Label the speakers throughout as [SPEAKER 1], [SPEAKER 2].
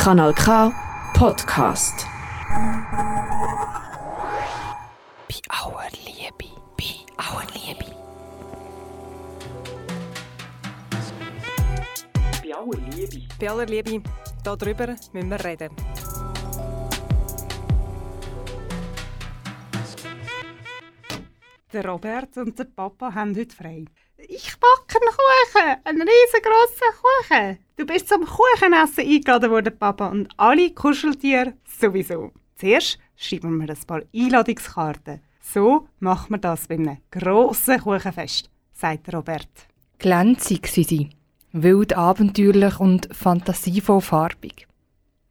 [SPEAKER 1] Kanal K Podcast.
[SPEAKER 2] Bei aller Liebe, bei aller Liebe.
[SPEAKER 3] Bei aller Liebe.
[SPEAKER 4] Bei aller Liebe, darüber müssen wir reden.
[SPEAKER 5] Der Robert und der Papa haben heute frei. Ich backe einen Kuchen, einen riesengroßen Kuchen. Du bist zum Kuchenessen eingeladen worden, Papa, und alle Kuscheltiere sowieso. Zuerst schreiben wir ein paar Einladungskarten. So macht man das bei einem grossen Kuchenfest, sagt Robert.
[SPEAKER 6] Glänzig sind sie, wild abenteuerlich und fantasievoll farbig.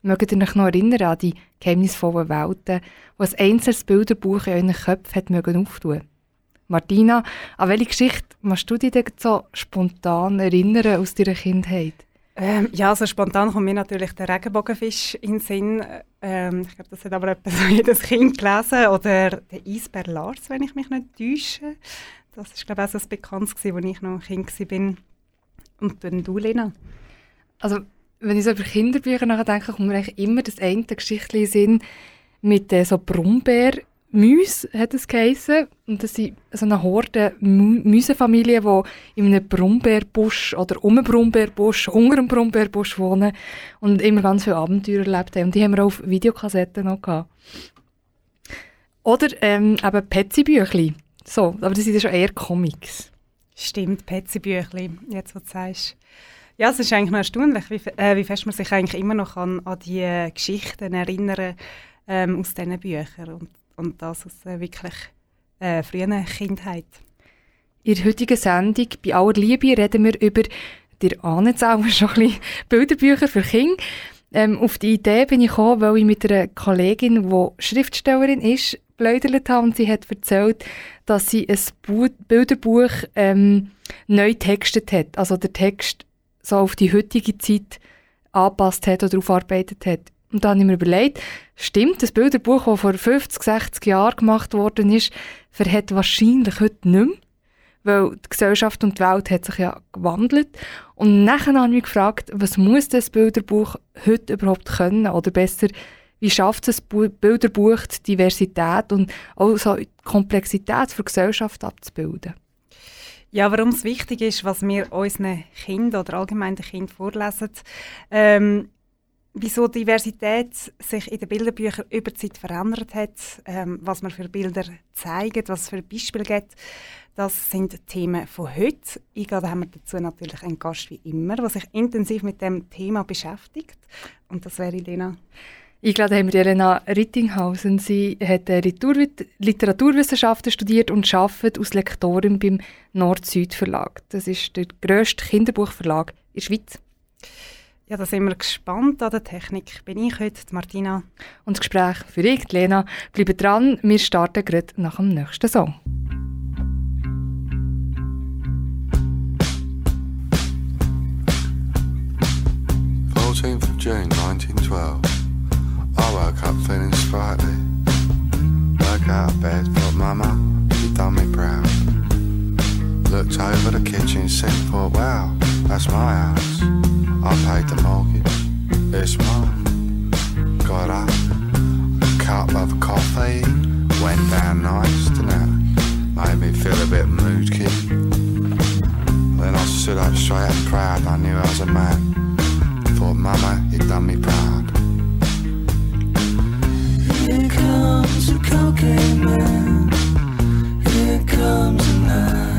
[SPEAKER 6] Mögt ihr euch noch erinnern an die geheimnisvollen Welten, die ein einzelnes Bilderbuch in euren Köpfen hat auftun Martina, an welche Geschichte musst du dich denn so spontan erinnern aus deiner Kindheit?
[SPEAKER 5] Ähm, ja, so spontan kommt mir natürlich der Regenbogenfisch in den Sinn. Ähm, ich glaube, das hat aber etwa so jedes Kind gelesen. Oder der Eisbär Lars, wenn ich mich nicht täusche. Das ist, glaube ich, auch so ein Bekanntes, als ich noch Kind war. Und dann du, Lena?
[SPEAKER 6] Also, wenn ich so über Kinderbücher nachdenke, kommt mir eigentlich immer das eine Geschichtchen in Sinn mit äh, so Brombeer Müs hat es geheissen. Und das sind so eine Horde Müsefamilien, die in einem Brombeerbusch oder um einen Brombeerbusch, unter einem Brombeerbusch wohnen und immer ganz viele Abenteuer erlebt haben. Und die haben wir auch auf Videokassetten noch gehabt. Oder ähm, eben Petzi-Büchli. So, aber das sind ja schon eher Comics.
[SPEAKER 5] Stimmt, Petzi-Büchli, jetzt was du sagst. Ja, es ist eigentlich noch erstaunlich, wie, äh, wie fest man sich eigentlich immer noch an, an die äh, Geschichten erinnern ähm, aus diesen Büchern. Und und das aus äh, wirklich äh, frühen Kindheit.
[SPEAKER 6] In der heutigen Sendung «Bei aller Liebe» reden wir über, dir ahnt auch schon ein Bilderbücher für Kinder. Ähm, auf die Idee bin ich gekommen, weil ich mit einer Kollegin, die Schriftstellerin ist, geplaudert habe und sie hat erzählt, dass sie ein Bu Bilderbuch ähm, neu textet hat. Also der Text so auf die heutige Zeit angepasst hat oder aufarbeitet hat. Und dann habe ich mir überlegt, stimmt, das Bilderbuch, das vor 50, 60 Jahren gemacht worden ist, verhält wahrscheinlich heute nicht mehr, weil die Gesellschaft und die Welt hat sich ja gewandelt. Und nachher habe ich mich gefragt, was muss das Bilderbuch heute überhaupt können? Oder besser, wie schafft es das Bilderbuch die Diversität und auch so die Komplexität für die Gesellschaft abzubilden?
[SPEAKER 5] Ja, warum es wichtig ist, was wir unseren Kindern oder allgemein den Kindern vorlesen. Ähm, wieso Diversität sich in den Bilderbüchern über die Zeit verändert hat, ähm, was man für Bilder zeigt, was es für Beispiele gibt. Das sind Themen von heute. Eingeladen haben wir dazu natürlich einen Gast wie immer, der sich intensiv mit dem Thema beschäftigt. Und das wäre Lena.
[SPEAKER 6] Eingeladen haben wir Elena Rittinghausen. Sie hat Literaturwissenschaften studiert und arbeitet als Lektorin beim Nord-Süd-Verlag. Das ist der grösste Kinderbuchverlag in der Schweiz.
[SPEAKER 5] Ja, da sind wir gespannt an der Technik. Bin ich heute, Martina.
[SPEAKER 6] Und das Gespräch für dich, Lena. Bleibt dran, wir starten gerade nach dem nächsten Song.
[SPEAKER 7] June 1912. I woke up feeling sprightly. Woke out of bed, thought, Mama, you done me proud. Looked over the kitchen sink, thought, wow, that's my house. I paid the mortgage, it's mine. Got up, a cup of coffee, went down nice to now. Made me feel a bit moody. Then I stood up straight and proud, I knew I was a man. Thought, Mama, you done me proud.
[SPEAKER 8] Here comes a cocaine man. Here comes a night.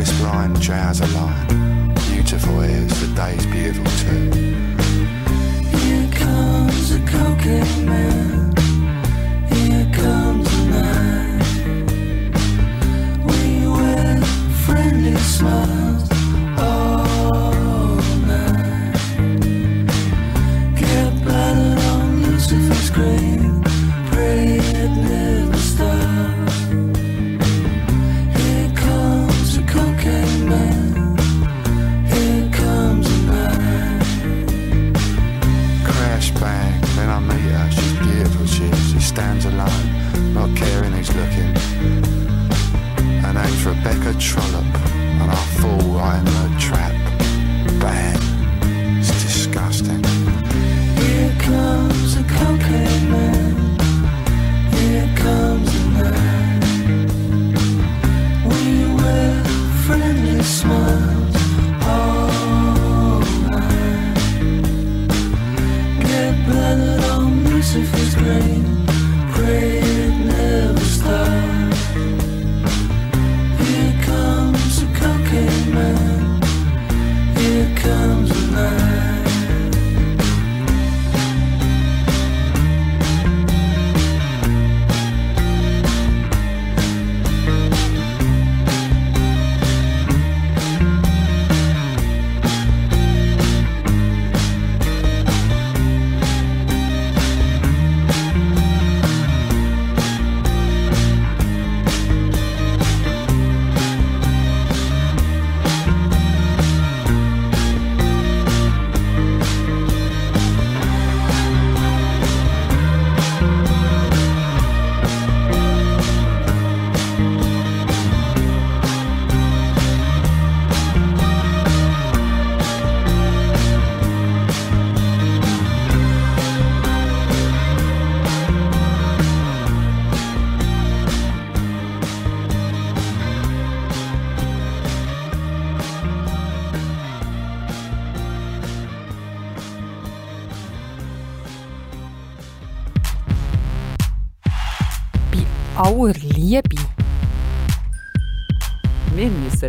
[SPEAKER 7] crisp line trouser line. Beautiful ears, the day's beautiful too.
[SPEAKER 8] Here comes a cocaine man.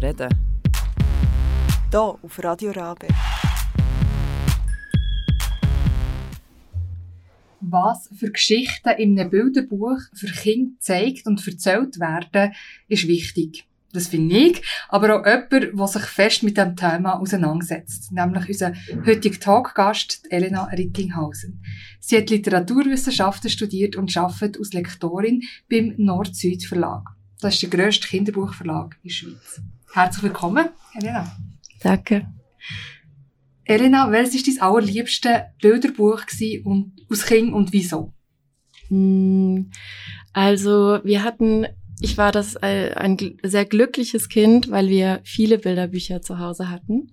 [SPEAKER 3] Reden.
[SPEAKER 4] Hier auf Radio Rabe.
[SPEAKER 6] Was für Geschichten in einem Bilderbuch für Kinder gezeigt und erzählt werden, ist wichtig. Das finde ich, aber auch jemand, der sich fest mit dem Thema auseinandersetzt, nämlich unser heutiger Talkgast Elena Rittinghausen. Sie hat Literaturwissenschaften studiert und arbeitet als Lektorin beim Nord-Süd Verlag. Das ist der grösste Kinderbuchverlag in der Schweiz. Herzlich willkommen, Elena.
[SPEAKER 9] Danke.
[SPEAKER 6] Elena, welches war dein allerliebste Bilderbuch gewesen und aus Kind und wieso?
[SPEAKER 9] Mm, Also wir hatten, ich war das äh, ein sehr glückliches Kind, weil wir viele Bilderbücher zu Hause hatten.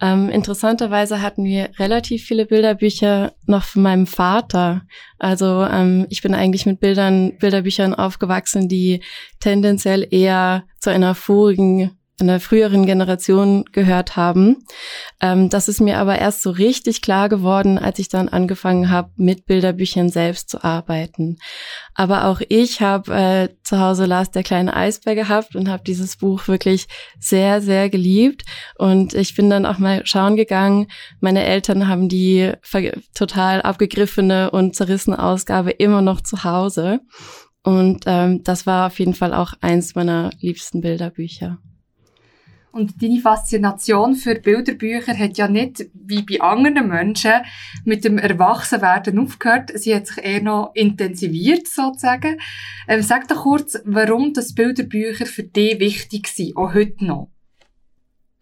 [SPEAKER 9] Ähm, interessanterweise hatten wir relativ viele Bilderbücher noch von meinem Vater. Also ähm, ich bin eigentlich mit Bildern, Bilderbüchern aufgewachsen, die tendenziell eher zu einer vorigen einer früheren Generation gehört haben. Ähm, das ist mir aber erst so richtig klar geworden, als ich dann angefangen habe, mit Bilderbüchern selbst zu arbeiten. Aber auch ich habe äh, zu Hause Lars der kleine Eisbär gehabt und habe dieses Buch wirklich sehr, sehr geliebt. Und ich bin dann auch mal schauen gegangen. Meine Eltern haben die total abgegriffene und zerrissene Ausgabe immer noch zu Hause. Und ähm, das war auf jeden Fall auch eins meiner liebsten Bilderbücher.
[SPEAKER 6] Und deine Faszination für Bilderbücher hat ja nicht, wie bei anderen Menschen, mit dem Erwachsenwerden aufgehört. Sie hat sich eher noch intensiviert, sozusagen. Ähm, sag doch kurz, warum das Bilderbücher für dich wichtig sind, auch heute noch.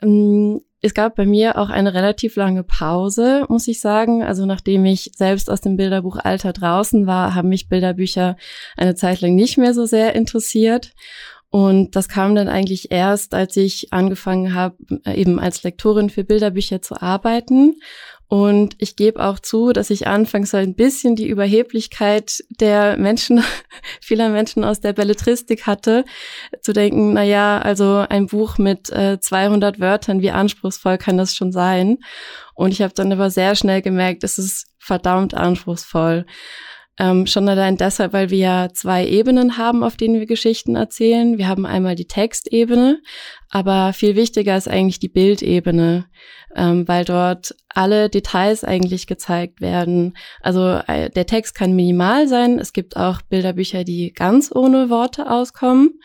[SPEAKER 9] Ähm, Es gab bei mir auch eine relativ lange Pause, muss ich sagen. Also nachdem ich selbst aus dem Bilderbuchalter draußen war, haben mich Bilderbücher eine Zeit lang nicht mehr so sehr interessiert. Und das kam dann eigentlich erst, als ich angefangen habe, eben als Lektorin für Bilderbücher zu arbeiten. Und ich gebe auch zu, dass ich anfangs so ein bisschen die Überheblichkeit der Menschen, vieler Menschen aus der Belletristik hatte, zu denken, na ja, also ein Buch mit äh, 200 Wörtern, wie anspruchsvoll kann das schon sein? Und ich habe dann aber sehr schnell gemerkt, es ist verdammt anspruchsvoll. Ähm, schon allein deshalb, weil wir ja zwei Ebenen haben, auf denen wir Geschichten erzählen. Wir haben einmal die Textebene, aber viel wichtiger ist eigentlich die Bildebene, ähm, weil dort alle Details eigentlich gezeigt werden. Also äh, der Text kann minimal sein. Es gibt auch Bilderbücher, die ganz ohne Worte auskommen.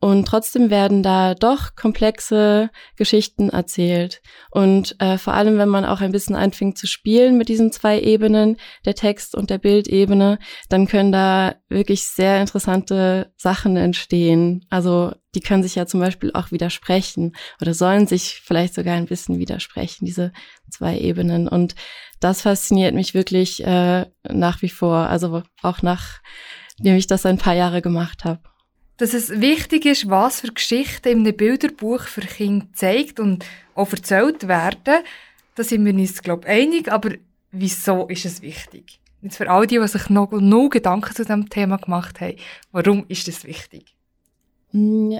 [SPEAKER 9] Und trotzdem werden da doch komplexe Geschichten erzählt. Und äh, vor allem, wenn man auch ein bisschen anfängt zu spielen mit diesen zwei Ebenen, der Text- und der Bildebene, dann können da wirklich sehr interessante Sachen entstehen. Also die können sich ja zum Beispiel auch widersprechen oder sollen sich vielleicht sogar ein bisschen widersprechen, diese zwei Ebenen. Und das fasziniert mich wirklich äh, nach wie vor, also auch nachdem ich das ein paar Jahre gemacht habe.
[SPEAKER 6] Dass es wichtig ist, was für Geschichten in einem Bilderbuch für Kinder gezeigt und auch erzählt werden, da sind wir uns, glaube ich, einig. Aber wieso ist es wichtig? Jetzt für all die, die sich noch null Gedanken zu diesem Thema gemacht haben, warum ist das wichtig?
[SPEAKER 9] Mm,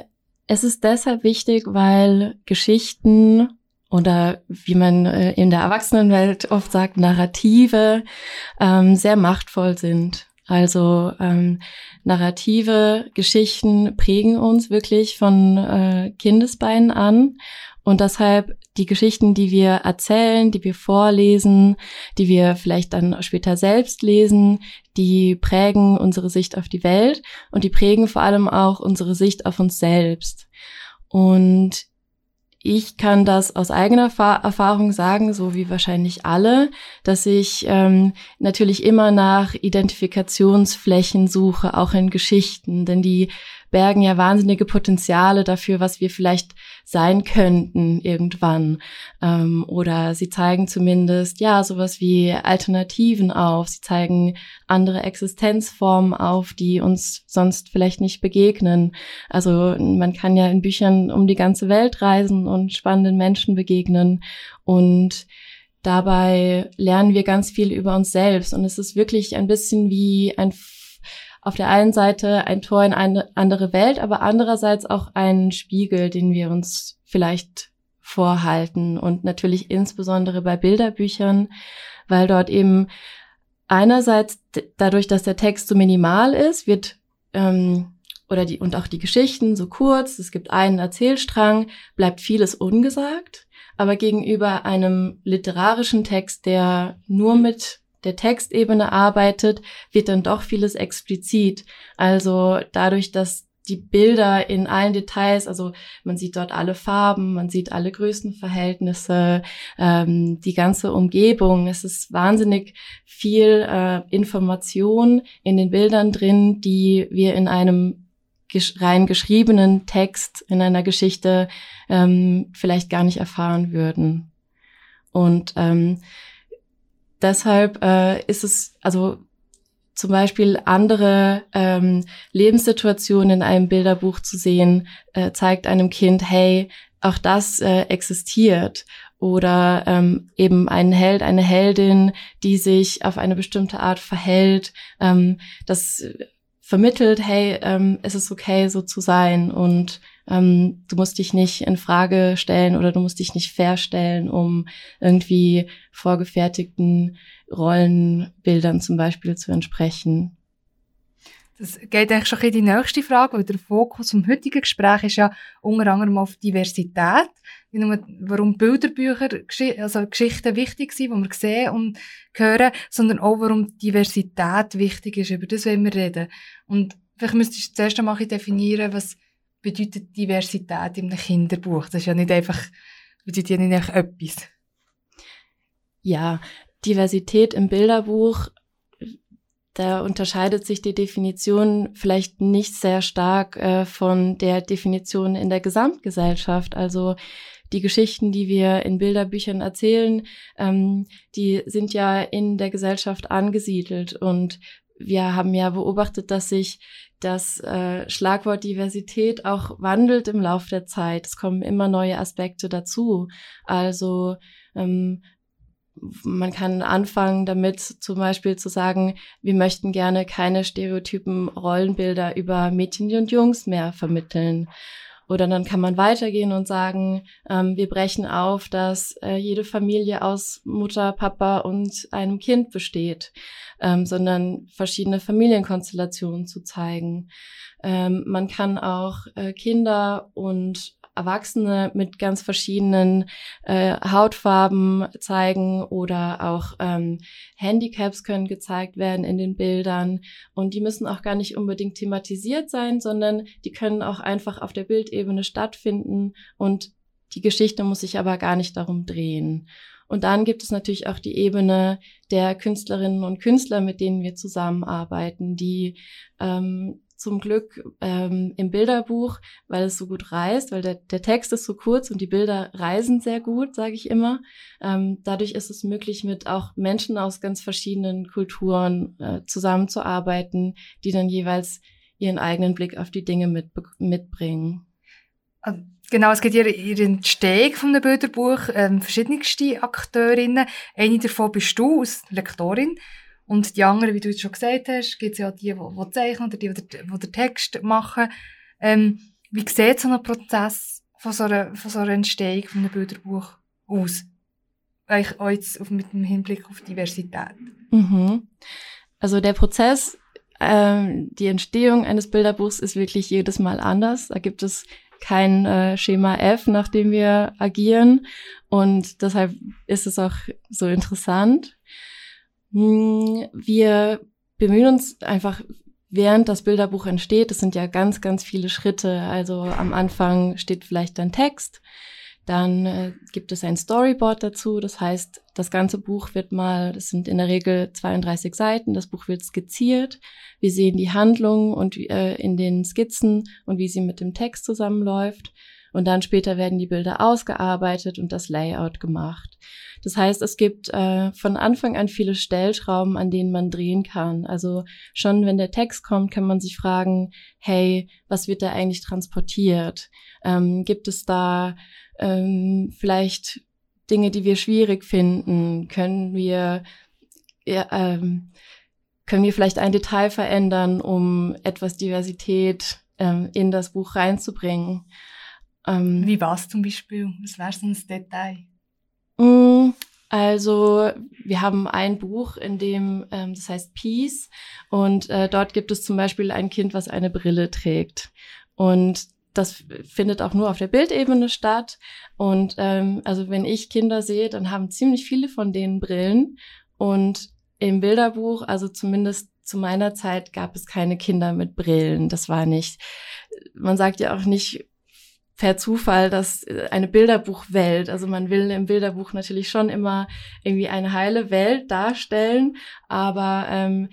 [SPEAKER 9] es ist deshalb wichtig, weil Geschichten oder wie man äh, in der Erwachsenenwelt oft sagt, Narrative ähm, sehr machtvoll sind. Also ähm, narrative Geschichten prägen uns wirklich von äh, Kindesbeinen an und deshalb die Geschichten, die wir erzählen, die wir vorlesen, die wir vielleicht dann später selbst lesen, die prägen unsere Sicht auf die Welt und die prägen vor allem auch unsere Sicht auf uns selbst. Und ich kann das aus eigener Erfahrung sagen, so wie wahrscheinlich alle, dass ich ähm, natürlich immer nach Identifikationsflächen suche, auch in Geschichten, denn die bergen ja wahnsinnige Potenziale dafür, was wir vielleicht sein könnten irgendwann. Ähm, oder sie zeigen zumindest, ja, sowas wie Alternativen auf. Sie zeigen andere Existenzformen auf, die uns sonst vielleicht nicht begegnen. Also man kann ja in Büchern um die ganze Welt reisen und spannenden Menschen begegnen. Und dabei lernen wir ganz viel über uns selbst. Und es ist wirklich ein bisschen wie ein auf der einen Seite ein Tor in eine andere Welt, aber andererseits auch ein Spiegel, den wir uns vielleicht vorhalten. Und natürlich insbesondere bei Bilderbüchern, weil dort eben einerseits dadurch, dass der Text so minimal ist, wird ähm, oder die und auch die Geschichten so kurz, es gibt einen Erzählstrang, bleibt vieles ungesagt, aber gegenüber einem literarischen Text, der nur mit der Textebene arbeitet, wird dann doch vieles explizit. Also dadurch, dass die Bilder in allen Details, also man sieht dort alle Farben, man sieht alle Größenverhältnisse, ähm, die ganze Umgebung. Es ist wahnsinnig viel äh, Information in den Bildern drin, die wir in einem rein geschriebenen Text, in einer Geschichte ähm, vielleicht gar nicht erfahren würden. Und ähm, deshalb äh, ist es, also zum Beispiel andere ähm, Lebenssituationen in einem Bilderbuch zu sehen, äh, zeigt einem Kind, hey, auch das äh, existiert. Oder ähm, eben ein Held, eine Heldin, die sich auf eine bestimmte Art verhält. Ähm, das vermittelt, hey, ähm, es ist okay, so zu sein. Und ähm, du musst dich nicht in Frage stellen oder du musst dich nicht verstellen, um irgendwie vorgefertigten Rollenbildern zum Beispiel zu entsprechen.
[SPEAKER 6] Das geht eigentlich schon in die nächste Frage, weil der Fokus vom heutigen Gespräch ist ja unter anderem auf Diversität. Nicht nur, warum Bilderbücher, also Geschichten wichtig sind, die wir sehen und hören, sondern auch, warum Diversität wichtig ist. Über das wollen wir reden. Und vielleicht müsstest du zuerst einmal definieren, was bedeutet Diversität einem Kinderbuch? Das ist ja nicht einfach, bedeutet ja nicht einfach etwas.
[SPEAKER 9] Ja, Diversität im Bilderbuch, da unterscheidet sich die Definition vielleicht nicht sehr stark äh, von der Definition in der Gesamtgesellschaft. Also die Geschichten, die wir in Bilderbüchern erzählen, ähm, die sind ja in der Gesellschaft angesiedelt und wir haben ja beobachtet, dass sich das äh, Schlagwort Diversität auch wandelt im Lauf der Zeit. Es kommen immer neue Aspekte dazu. Also ähm, man kann anfangen damit zum Beispiel zu sagen, wir möchten gerne keine stereotypen Rollenbilder über Mädchen und Jungs mehr vermitteln. Oder dann kann man weitergehen und sagen, ähm, wir brechen auf, dass äh, jede Familie aus Mutter, Papa und einem Kind besteht, ähm, sondern verschiedene Familienkonstellationen zu zeigen. Ähm, man kann auch äh, Kinder und Erwachsene mit ganz verschiedenen äh, Hautfarben zeigen oder auch ähm, Handicaps können gezeigt werden in den Bildern und die müssen auch gar nicht unbedingt thematisiert sein, sondern die können auch einfach auf der Bildebene stattfinden und die Geschichte muss sich aber gar nicht darum drehen. Und dann gibt es natürlich auch die Ebene der Künstlerinnen und Künstler, mit denen wir zusammenarbeiten, die ähm, zum Glück ähm, im Bilderbuch, weil es so gut reist, weil der, der Text ist so kurz und die Bilder reisen sehr gut, sage ich immer. Ähm, dadurch ist es möglich, mit auch Menschen aus ganz verschiedenen Kulturen äh, zusammenzuarbeiten, die dann jeweils ihren eigenen Blick auf die Dinge mit, mitbringen.
[SPEAKER 6] Also, genau, es gibt ihren Steg von dem Bilderbuch, ähm, verschiedenste Akteurinnen. Eine davon bist du als Lektorin. Und die anderen, wie du jetzt schon gesagt hast, gibt es ja die, die, zeichnen oder die, die, den Text machen. Ähm, Wie sieht so ein Prozess von so einer, von so einer Entstehung von einem Bilderbuch aus? Eigentlich jetzt auf, mit dem Hinblick auf Diversität.
[SPEAKER 9] Mhm. Also der Prozess, ähm, die Entstehung eines Bilderbuchs ist wirklich jedes Mal anders. Da gibt es kein äh, Schema F, nach dem wir agieren. Und deshalb ist es auch so interessant. Hm, Wir bemühen uns einfach, während das Bilderbuch entsteht, das sind ja ganz, ganz viele Schritte. Also am Anfang steht vielleicht ein Text, dann äh, gibt es ein Storyboard dazu. Das heißt, das ganze Buch wird mal, das sind in der Regel 32 Seiten, das Buch wird skizziert. Wir sehen die Handlung und äh, in den Skizzen und wie sie mit dem Text zusammenläuft. Und dann später werden die Bilder ausgearbeitet und das Layout gemacht. Das heißt, es gibt äh, von Anfang an viele Stellschrauben, an denen man drehen kann. Also schon wenn der Text kommt, kann man sich fragen, hey, was wird da eigentlich transportiert? Ähm, gibt es da ähm, vielleicht Dinge, die wir schwierig finden? Können wir, ja, ähm, können wir vielleicht ein Detail verändern, um etwas Diversität ähm, in das Buch reinzubringen? Ähm,
[SPEAKER 6] Wie war es zum Beispiel? Was wäre so ein Detail?
[SPEAKER 9] Mm, Also wir haben ein Buch, in dem ähm, das heißt Peace und äh, dort gibt es zum Beispiel ein Kind, was eine Brille trägt und das findet auch nur auf der Bildebene statt und ähm, also wenn ich Kinder sehe, dann haben ziemlich viele von denen Brillen und im Bilderbuch, also zumindest zu meiner Zeit, gab es keine Kinder mit Brillen. Das war nicht. Man sagt ja auch nicht per Zufall, dass äh, eine Bilderbuchwelt, also man will im Bilderbuch natürlich schon immer irgendwie eine heile Welt darstellen, aber ähm,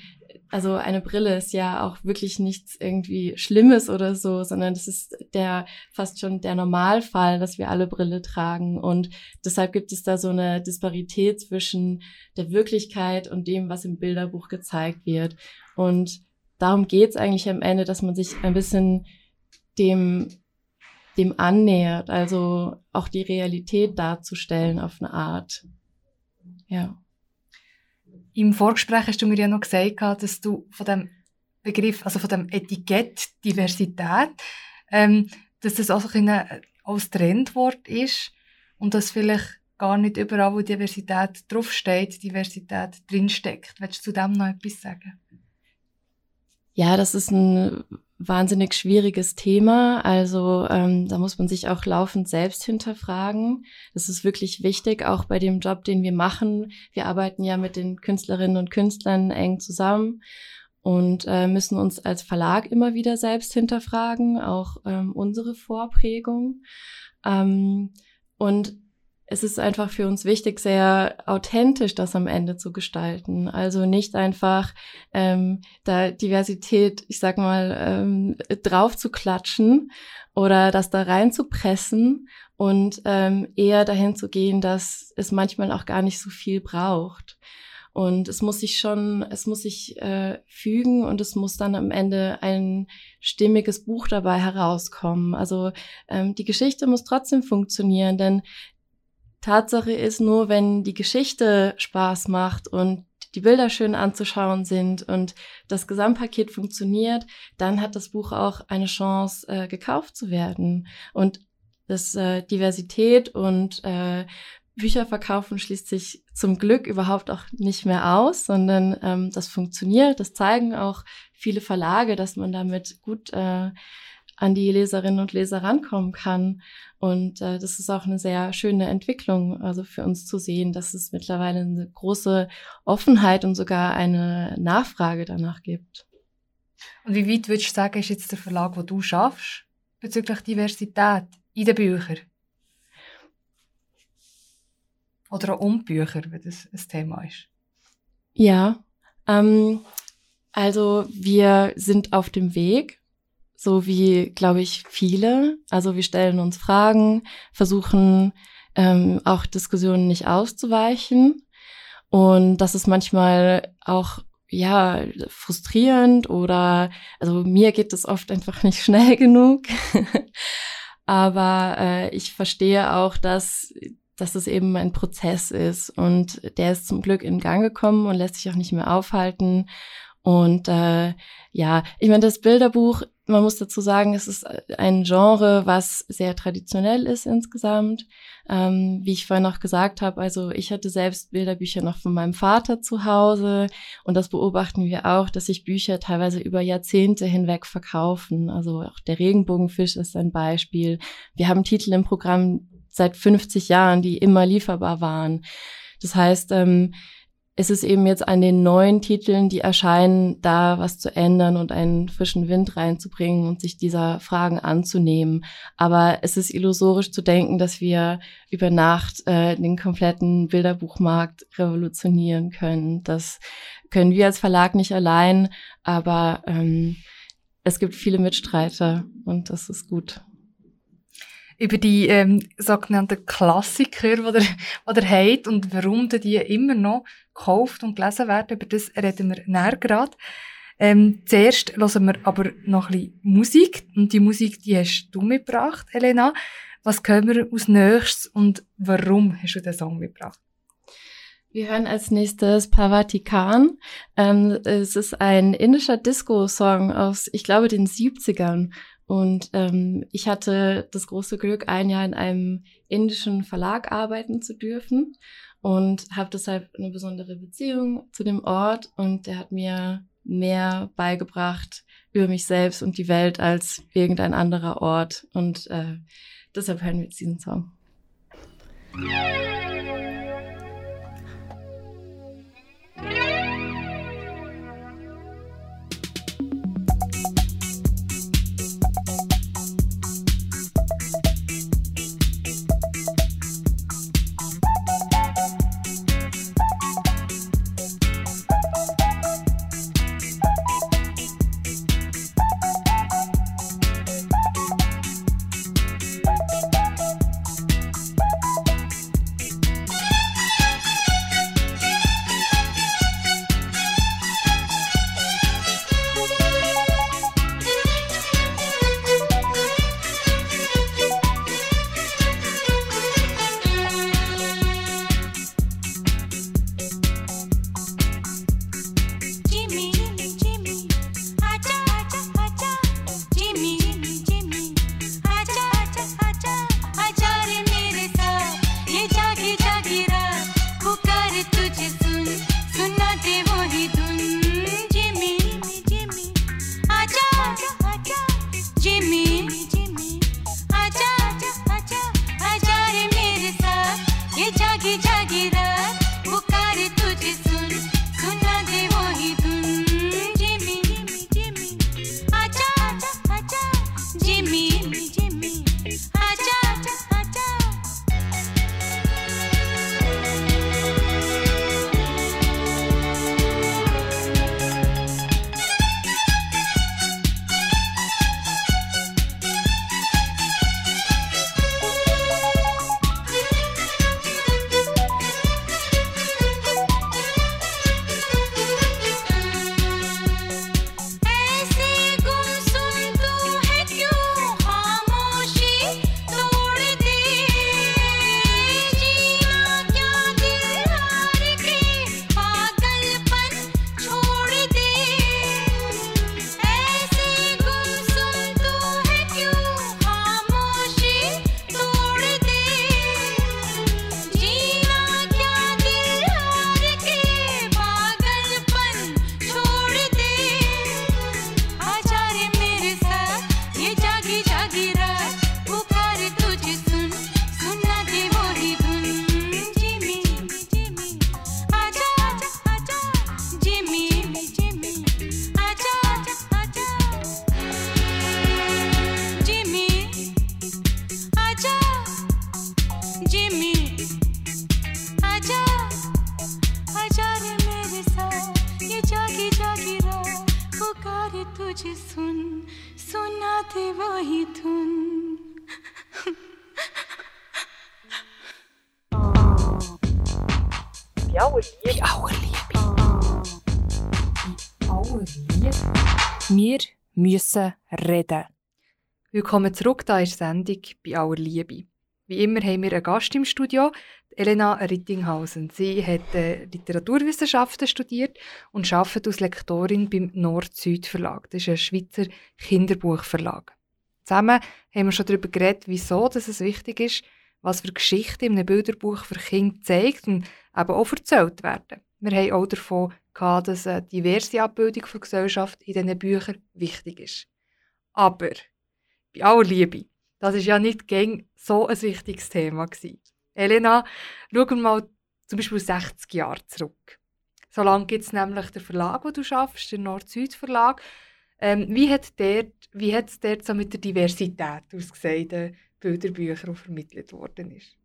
[SPEAKER 9] also eine Brille ist ja auch wirklich nichts irgendwie Schlimmes oder so, sondern das ist der fast schon der Normalfall, dass wir alle Brille tragen. Und deshalb gibt es da so eine Disparität zwischen der Wirklichkeit und dem, was im Bilderbuch gezeigt wird. Und darum geht's eigentlich am Ende, dass man sich ein bisschen dem dem annähert, also auch die Realität darzustellen auf eine Art. Ja.
[SPEAKER 6] Im Vorgespräch hast du mir ja noch gesagt, dass du von dem Begriff, also von dem Etikett Diversität, ähm, dass das auch ein als Trendwort ist und dass vielleicht gar nicht überall, wo Diversität draufsteht, Diversität drinsteckt. Willst du zu dem noch etwas sagen?
[SPEAKER 9] Ja, das ist ein wahnsinnig schwieriges Thema. Also ähm, da muss man sich auch laufend selbst hinterfragen. Das ist wirklich wichtig, auch bei dem Job, den wir machen. Wir arbeiten ja mit den Künstlerinnen und Künstlern eng zusammen und äh, müssen uns als Verlag immer wieder selbst hinterfragen, auch ähm, unsere Vorprägung. Ähm, und es ist einfach für uns wichtig, sehr authentisch das am Ende zu gestalten. Also nicht einfach ähm, da Diversität, ich sag mal, ähm, drauf zu klatschen oder das da rein zu pressen und ähm, eher dahin zu gehen, dass es manchmal auch gar nicht so viel braucht. Und es muss sich schon, es muss sich äh, fügen und es muss dann am Ende ein stimmiges Buch dabei herauskommen. Also ähm, die Geschichte muss trotzdem funktionieren, denn Tatsache ist nur, wenn die Geschichte Spaß macht und die Bilder schön anzuschauen sind und das Gesamtpaket funktioniert, dann hat das Buch auch eine Chance, äh, gekauft zu werden. Und das äh, Diversität und äh, Bücherverkaufen schließt sich zum Glück überhaupt auch nicht mehr aus, sondern ähm, das funktioniert. Das zeigen auch viele Verlage, dass man damit gut äh, an die Leserinnen und Leser rankommen kann. Und äh, das ist auch eine sehr schöne Entwicklung, also für uns zu sehen, dass es mittlerweile eine große Offenheit und sogar eine Nachfrage danach gibt.
[SPEAKER 6] Und wie weit würdest du sagen, ist jetzt der Verlag, wo du schaffst, bezüglich Diversität in den Büchern? Oder auch um Bücher, wenn das ein Thema ist?
[SPEAKER 9] Ja, ähm, also wir sind auf dem Weg so wie, glaube ich, viele. Also wir stellen uns Fragen, versuchen ähm, auch Diskussionen nicht auszuweichen. Und das ist manchmal auch ja frustrierend oder also mir geht es oft einfach nicht schnell genug. Aber äh, ich verstehe auch, dass dass es eben ein Prozess ist und der ist zum Glück in Gang gekommen und lässt sich auch nicht mehr aufhalten. Und äh, ja, ich meine, das Bilderbuch
[SPEAKER 10] man muss dazu sagen, es ist ein Genre, was sehr traditionell ist insgesamt. Ähm, wie ich vorhin noch gesagt habe, also ich hatte selbst Bilderbücher noch von meinem Vater zu Hause und das beobachten wir auch, dass sich Bücher teilweise über Jahrzehnte hinweg verkaufen. Also auch der Regenbogenfisch ist ein Beispiel. Wir haben Titel im Programm seit 50 Jahren, die immer lieferbar waren. Das heißt, ähm, es ist eben jetzt an den neuen Titeln, die erscheinen, da was zu ändern und einen frischen Wind reinzubringen und sich dieser Fragen anzunehmen. Aber es ist illusorisch zu denken, dass wir über Nacht äh, den kompletten Bilderbuchmarkt revolutionieren können. Das können wir als Verlag nicht allein, aber ähm, es gibt viele Mitstreiter und das ist gut
[SPEAKER 6] über die ähm, sogenannten Klassiker, die ihr, die ihr habt und warum die immer noch gekauft und gelesen werden. Über das reden wir näher gerade. Ähm, zuerst hören wir aber noch ein bisschen Musik. Und die Musik, die hast du mitgebracht, Elena. Was hören wir als nächstes und warum hast du den Song mitgebracht?
[SPEAKER 10] Wir hören als nächstes Pavatikan. Ähm, es ist ein indischer Disco-Song aus, ich glaube, den 70ern. Und ähm, ich hatte das große Glück, ein Jahr in einem indischen Verlag arbeiten zu dürfen und habe deshalb eine besondere Beziehung zu dem Ort und der hat mir mehr beigebracht über mich selbst und die Welt als irgendein anderer Ort und äh, deshalb hören wir jetzt diesen Song.
[SPEAKER 6] Müssen reden. Willkommen zurück, da ist Sendung bei aller Liebe. Wie immer haben wir einen Gast im Studio, Elena Rittinghausen. Sie hat äh, Literaturwissenschaften studiert und arbeitet als Lektorin beim Nord-Süd-Verlag. Das ist ein Schweizer Kinderbuchverlag. Zusammen haben wir schon darüber geredet, wieso dass es wichtig ist, was für Geschichten in einem Bilderbuch für Kinder zeigt und eben auch erzählt werden. Wir haben auch davon gehabt, dass eine diverse Abbildung der Gesellschaft in diesen Büchern wichtig ist. Aber, bei aller Liebe, das ist ja nicht gäng so ein wichtiges Thema gewesen. Elena, schauen wir mal zum Beispiel 60 Jahre zurück. So lange gibt es nämlich den Verlag, wo du schaffst, der Nord-Süd-Verlag. Ähm, wie hat es dort so mit der Diversität ausgesehen, den Bilderbüchern, die vermittelt worden ist?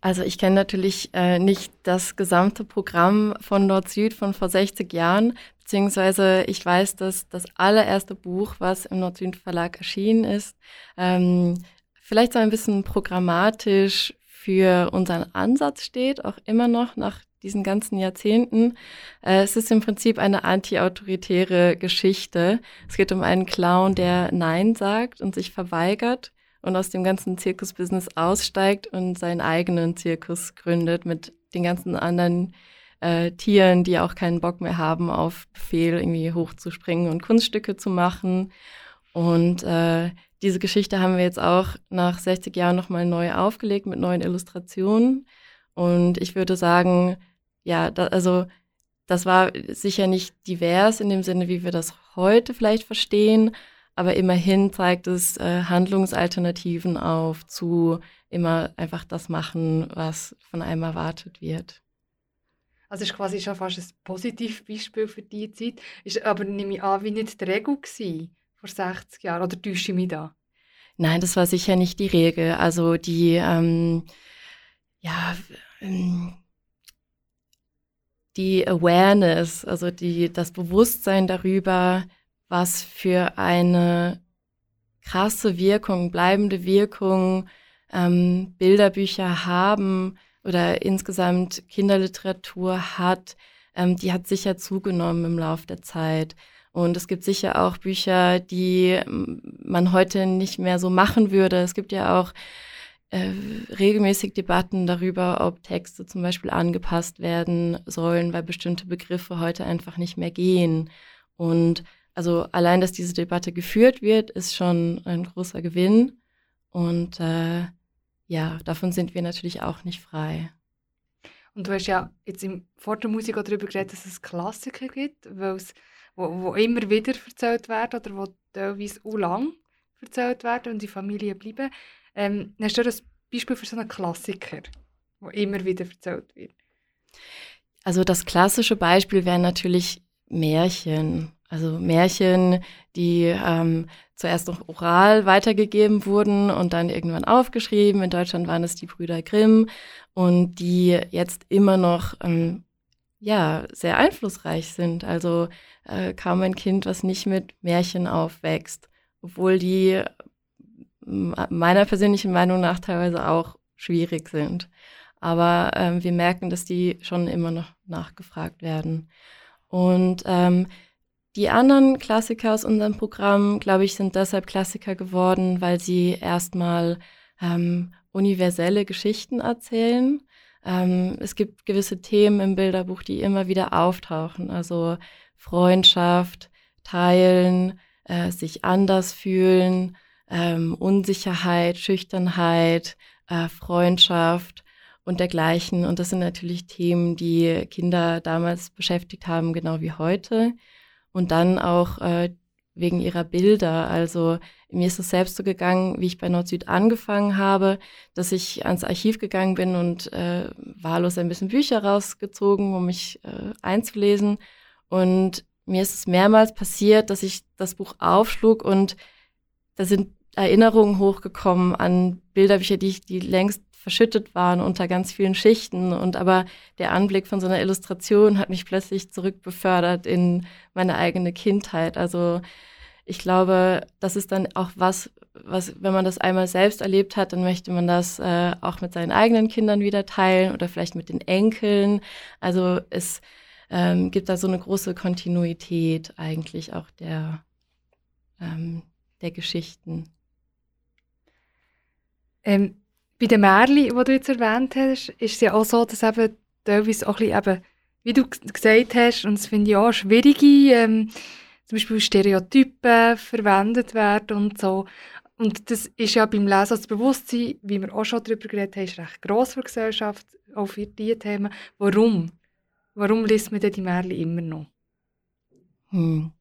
[SPEAKER 9] Also ich kenne natürlich äh, nicht das gesamte Programm von Nord-Süd von vor 60 Jahren, beziehungsweise ich weiß, dass das allererste Buch, was im Nord-Süd Verlag erschienen ist, ähm, vielleicht so ein bisschen programmatisch für unseren Ansatz steht, auch immer noch nach diesen ganzen Jahrzehnten. Äh, es ist im Prinzip eine anti-autoritäre Geschichte. Es geht um einen Clown, der Nein sagt und sich verweigert und aus dem ganzen Zirkusbusiness aussteigt und seinen eigenen Zirkus gründet mit den ganzen anderen äh, Tieren, die auch keinen Bock mehr haben, auf Befehl irgendwie hochzuspringen und Kunststücke zu machen. Und äh, diese Geschichte haben wir jetzt auch nach 60 Jahren nochmal neu aufgelegt mit neuen Illustrationen. Und ich würde sagen, ja, da, also das war sicher nicht divers in dem Sinne, wie wir das heute vielleicht verstehen, aber immerhin zeigt es äh, Handlungsalternativen auf zu immer einfach das machen, was von einem erwartet wird.
[SPEAKER 6] Also ist quasi schon fast ein Positivbeispiel für die Zeit. Ist aber nehme ich an, wie nicht die Regel gewesen, vor 60 Jahren oder täusche ich mich da?
[SPEAKER 9] Nein, das war sicher nicht die Regel. Also die, ähm, ja, ähm, die Awareness, also die, das Bewusstsein darüber, was für eine krasse Wirkung, bleibende Wirkung ähm, Bilderbücher haben oder insgesamt Kinderliteratur hat, ähm, die hat sicher zugenommen im Laufe der Zeit. Und es gibt sicher auch Bücher, die man heute nicht mehr so machen würde. Es gibt ja auch äh, regelmäßig Debatten darüber, ob Texte zum Beispiel angepasst werden sollen, weil bestimmte Begriffe heute einfach nicht mehr gehen. Und also allein, dass diese Debatte geführt wird, ist schon ein großer Gewinn. Und äh, ja, davon sind wir natürlich auch nicht frei.
[SPEAKER 6] Und du hast ja jetzt im, vor der Musik auch darüber geredet, dass es Klassiker gibt, es, wo, wo immer wieder erzählt werden oder wo teilweise auch lang erzählt werden und die Familie bleiben. Ähm, hast du ein Beispiel für so einen Klassiker, der immer wieder erzählt wird?
[SPEAKER 9] Also das klassische Beispiel wären natürlich Märchen. Also Märchen, die ähm, zuerst noch oral weitergegeben wurden und dann irgendwann aufgeschrieben. In Deutschland waren es die Brüder Grimm und die jetzt immer noch ähm, ja sehr einflussreich sind. Also äh, kaum ein Kind, was nicht mit Märchen aufwächst, obwohl die meiner persönlichen Meinung nach teilweise auch schwierig sind. Aber ähm, wir merken, dass die schon immer noch nachgefragt werden. Und ähm, die anderen Klassiker aus unserem Programm, glaube ich, sind deshalb Klassiker geworden, weil sie erstmal ähm, universelle Geschichten erzählen. Ähm, es gibt gewisse Themen im Bilderbuch, die immer wieder auftauchen, also Freundschaft, Teilen, äh, sich anders fühlen, ähm, Unsicherheit, Schüchternheit, äh, Freundschaft und dergleichen. Und das sind natürlich Themen, die Kinder damals beschäftigt haben, genau wie heute. Und dann auch äh, wegen ihrer Bilder. Also mir ist es selbst so gegangen, wie ich bei Nord-Süd angefangen habe, dass ich ans Archiv gegangen bin und äh, wahllos ein bisschen Bücher rausgezogen, um mich äh, einzulesen. Und mir ist es mehrmals passiert, dass ich das Buch aufschlug und da sind Erinnerungen hochgekommen an Bilderbücher, die, ich, die längst verschüttet waren unter ganz vielen Schichten. Und aber der Anblick von so einer Illustration hat mich plötzlich zurückbefördert in meine eigene Kindheit. Also ich glaube, das ist dann auch was, was, wenn man das einmal selbst erlebt hat, dann möchte man das äh, auch mit seinen eigenen Kindern wieder teilen oder vielleicht mit den Enkeln. Also es ähm, gibt da so eine große Kontinuität eigentlich auch der, ähm, der Geschichten.
[SPEAKER 6] Ähm, Bei den Märchen, die du jetzt erwähnt hast, ist es ja auch so, dass eben teilweise auch ein bisschen, eben, wie du gesagt hast, und das finde ich auch schwierige, ähm, zum Beispiel Stereotypen verwendet werden und so. Und das ist ja beim Lesen das Bewusstsein, wie wir auch schon darüber geredet haben, ist recht gross für die Gesellschaft, auch für diese Themen. Warum? Warum liest man denn die Märchen immer noch?
[SPEAKER 9] Hm.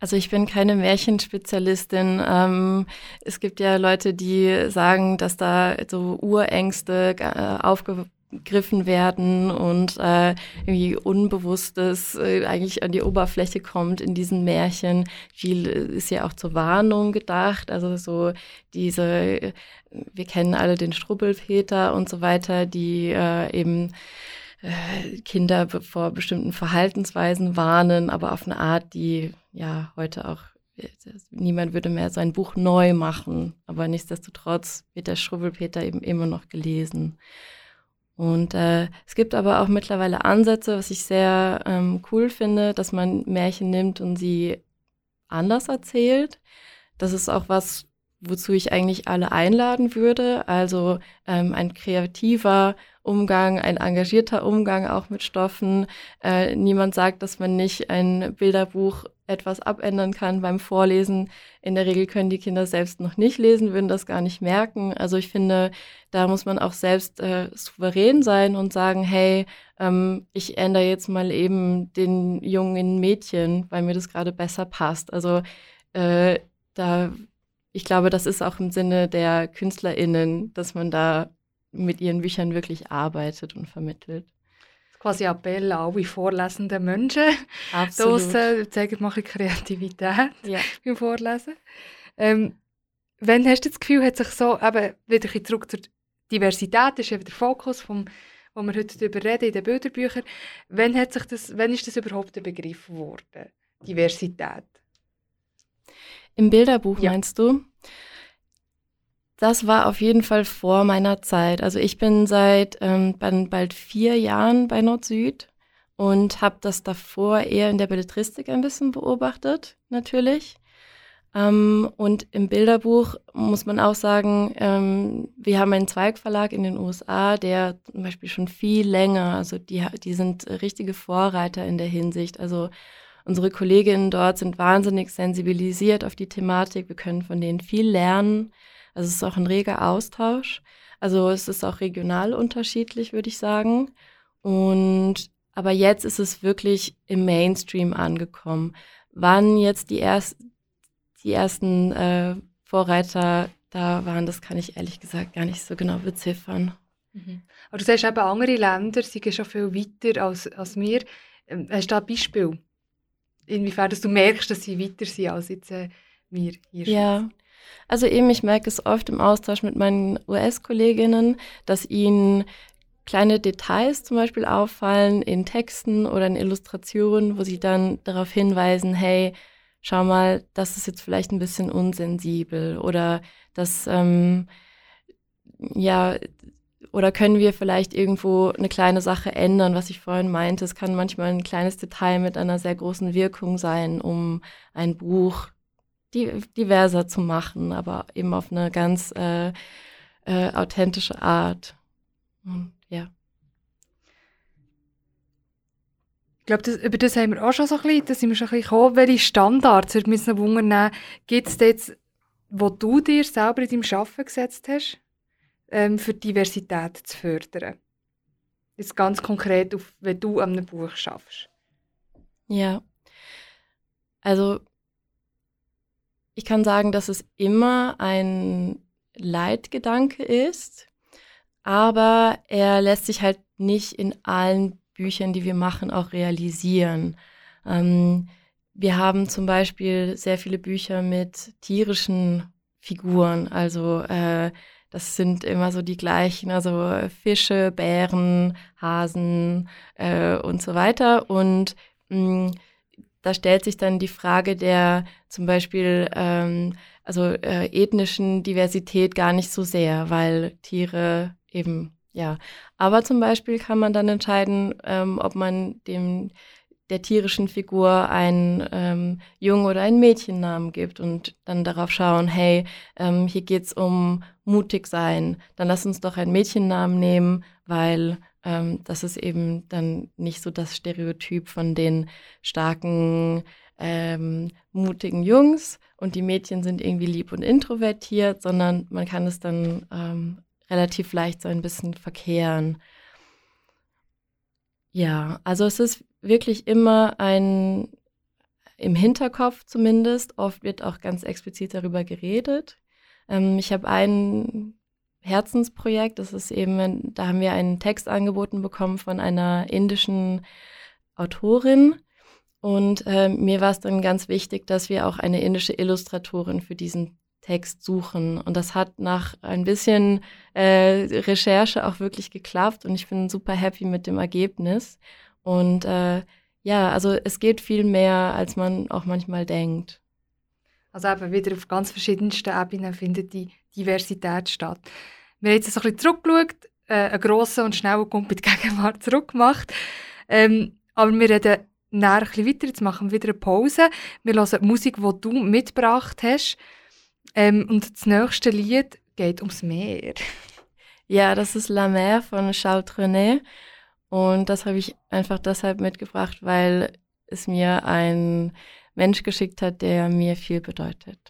[SPEAKER 9] Also ich bin keine Märchenspezialistin. Ähm, es gibt ja Leute, die sagen, dass da so Urängste äh, aufgegriffen werden und äh, irgendwie Unbewusstes äh, eigentlich an die Oberfläche kommt in diesen Märchen. Viel ist ja auch zur Warnung gedacht. Also so diese, äh, wir kennen alle den Strubbelpeter und so weiter, die äh, eben äh, Kinder vor bestimmten Verhaltensweisen warnen, aber auf eine Art, die ja heute auch äh, niemand würde mehr sein Buch neu machen, aber nichtsdestotrotz wird der Schrubbelpeter eben immer noch gelesen. Und äh, es gibt aber auch mittlerweile Ansätze, was ich sehr ähm, cool finde, dass man Märchen nimmt und sie anders erzählt. Das ist auch was, wozu ich eigentlich alle einladen würde. Also ähm, ein kreativer Umgang, ein engagierter Umgang auch mit Stoffen. Äh, niemand sagt, dass man nicht ein Bilderbuch etwas abändern kann beim Vorlesen. In der Regel können die Kinder selbst noch nicht lesen, würden das gar nicht merken. Also ich finde, da muss man auch selbst äh, souverän sein und sagen, hey, ähm, ich ändere jetzt mal eben den Jungen Mädchen, weil mir das gerade besser passt. Also äh, da, ich glaube, das ist auch im Sinne der KünstlerInnen, dass man da mit ihren Büchern wirklich arbeitet und vermittelt.
[SPEAKER 6] Quasi Appell an alle vorlesenden Menschen.
[SPEAKER 9] Absolut.
[SPEAKER 6] Draussen, zeigt bisschen Kreativität
[SPEAKER 9] Ja.
[SPEAKER 6] beim Vorlesen. Ähm, wenn hast du das Gefühl, hat sich so eben wieder ein zurück zur Diversität, das ist eben der Fokus, vom, wo wir heute darüber reden, in den Bilderbüchern. Wann, hat sich das, wann ist das überhaupt ein Begriff geworden? Diversität.
[SPEAKER 9] Im Bilderbuch
[SPEAKER 6] Ja.
[SPEAKER 9] meinst du? Das war auf jeden Fall vor meiner Zeit. Also ich bin seit ähm, bald vier Jahren bei Nord-Süd und habe das davor eher in der Belletristik ein bisschen beobachtet, natürlich. Ähm, und im Bilderbuch muss man auch sagen, ähm, wir haben einen Zweigverlag in den USA, der zum Beispiel schon viel länger, also die, die sind richtige Vorreiter in der Hinsicht. Also unsere Kolleginnen dort sind wahnsinnig sensibilisiert auf die Thematik. Wir können von denen viel lernen. Also es ist auch ein reger Austausch. Also es ist auch regional unterschiedlich, würde ich sagen. Und aber jetzt ist es wirklich im Mainstream angekommen. Wann jetzt die, erst, die ersten äh, Vorreiter da waren, das kann ich ehrlich gesagt gar nicht so genau beziffern.
[SPEAKER 6] Aber du sagst eben, andere Länder sind schon viel weiter als, als wir. Ähm, hast du da ein Beispiel? Inwiefern dass du merkst, dass sie weiter sind als jetzt äh, wir hier
[SPEAKER 9] Ja, also eben, ich merke es oft im Austausch mit meinen US-Kolleginnen, dass ihnen kleine Details zum Beispiel auffallen in Texten oder in Illustrationen, wo sie dann darauf hinweisen, hey, schau mal, das ist jetzt vielleicht ein bisschen unsensibel oder das, ähm, ja, oder können wir vielleicht irgendwo eine kleine Sache ändern, was ich vorhin meinte. Es kann manchmal ein kleines Detail mit einer sehr großen Wirkung sein, um ein Buch di diverser zu machen, aber eben auf eine ganz äh, äh, authentische Art. Und, ja.
[SPEAKER 6] Ich glaube, das, über das haben wir auch schon so ein bisschen, da sind wir schon ein bisschen gekommen. Welche Standards, würde mich noch wundern, gibt es jetzt, wo du dir selber in deinem Arbeiten gesetzt hast, ähm, für Diversität zu fördern? Jetzt ganz konkret, auf, wenn du an einem Buch schaffst.
[SPEAKER 9] Ja. Also ich kann sagen, dass es immer ein Leitgedanke ist, aber er lässt sich halt nicht in allen Büchern, die wir machen, auch realisieren. Ähm, wir haben zum Beispiel sehr viele Bücher mit tierischen Figuren, also äh, das sind immer so die gleichen, also Fische, Bären, Hasen äh, und so weiter. Und mh, da stellt sich dann die Frage der zum Beispiel ähm, also äh, ethnischen Diversität gar nicht so sehr, weil Tiere eben ja. Aber zum Beispiel kann man dann entscheiden, ähm, ob man dem der tierischen Figur einen ähm, Jungen- oder einen Mädchennamen gibt und dann darauf schauen, hey, ähm, hier geht's um mutig sein, dann lass uns doch einen Mädchennamen nehmen, weil ähm, das ist eben dann nicht so das Stereotyp von den starken, ähm, mutigen Jungs und die Mädchen sind irgendwie lieb und introvertiert, sondern man kann es dann ähm, relativ leicht so ein bisschen verkehren. Ja, also es ist wirklich immer ein, im Hinterkopf zumindest, oft wird auch ganz explizit darüber geredet. Ähm, ich habe ein Herzensprojekt, das ist eben, da haben wir einen Text angeboten bekommen von einer indischen Autorin. Und äh, mir war es dann ganz wichtig, dass wir auch eine indische Illustratorin für diesen Text suchen. Und das hat nach ein bisschen äh, Recherche auch wirklich geklappt und ich bin super happy mit dem Ergebnis. Und äh, ja, also es geht viel mehr, als man auch manchmal denkt.
[SPEAKER 6] Also eben wieder auf ganz verschiedensten Ebenen findet die Diversität statt. Wir haben jetzt so ein bisschen zurückgeschaut, äh, einen grossen und schnellen Kumpel in die Gegenwart zurückgemacht. Ähm, aber wir reden nachher ein weiter. Jetzt machen wir wieder eine Pause. Wir hören die Musik, die du mitgebracht hast. Ähm, und das nächste Lied geht ums Meer.
[SPEAKER 9] Ja, das ist La Mer von Charles Trenet. Und das habe ich einfach deshalb mitgebracht, weil es mir ein Mensch geschickt hat, der mir viel bedeutet.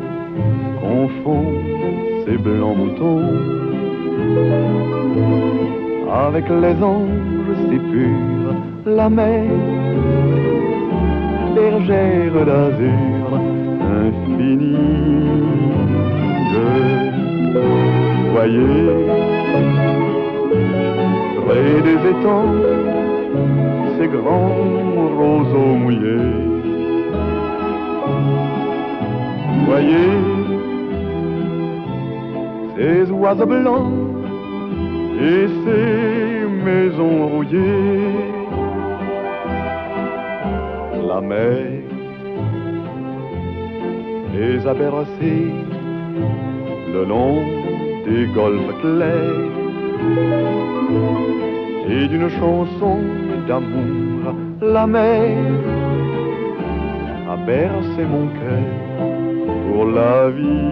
[SPEAKER 3] confond ses blancs moutons. Avec les anges si purs la mer bergère d'azur infinie. Voyez près des étangs ces grands roseaux mouillés. Voyez blancs et ces maisons rouillées. La mer les a bercés le long des golfes clairs et d'une chanson d'amour la mer a bercé mon cœur pour la vie,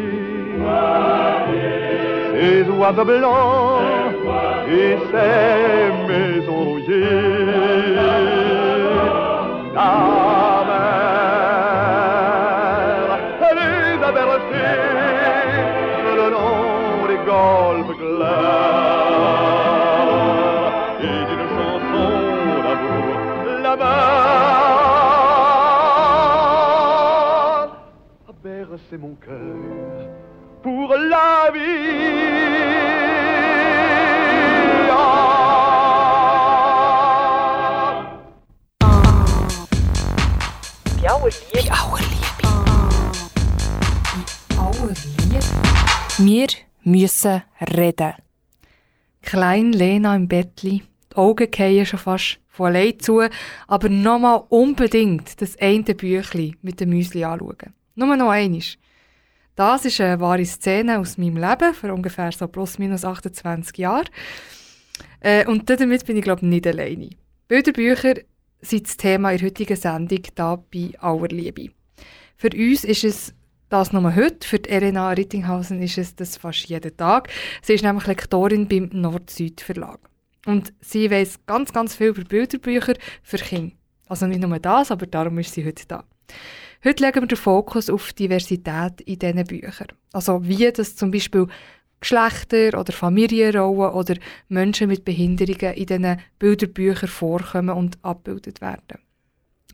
[SPEAKER 3] ces oiseaux blancs et ces maisons rouillées. La mer, elle les a bercés le long des golfes clairs et d'une chanson d'amour, la mer a bercé mon cœur pour la vie.
[SPEAKER 2] Blaue Liebe. Blaue Liebe. Blaue Liebe.
[SPEAKER 6] Wir müssen reden. Klein Lena im Bettli. Die Augen fallen schon fast von allein zu, aber nochmal unbedingt das eine Büchlein mit dem Müsli anschauen. Nur noch einisch. Das ist eine wahre Szene aus meinem Leben, vor ungefähr so plus minus 28 Jahren. Äh, und damit bin ich, glaube ich, nicht alleine. Bilderbücher sind das Thema in der heutigen Sendung hier bei Auer Liebe. Für uns ist es das nur heute, für Elena Rittinghausen ist es das fast jeden Tag. Sie ist nämlich Lektorin beim Nord-Süd-Verlag. Und sie weiß ganz, ganz viel über Bilderbücher für Kinder. Also nicht nur das, aber darum ist sie heute da. Heute legen wir den Fokus auf Diversität in diesen Büchern. Also wie das zum Beispiel Geschlechter oder Familienrollen oder Menschen mit Behinderungen in diesen Bilderbüchern vorkommen und abgebildet werden.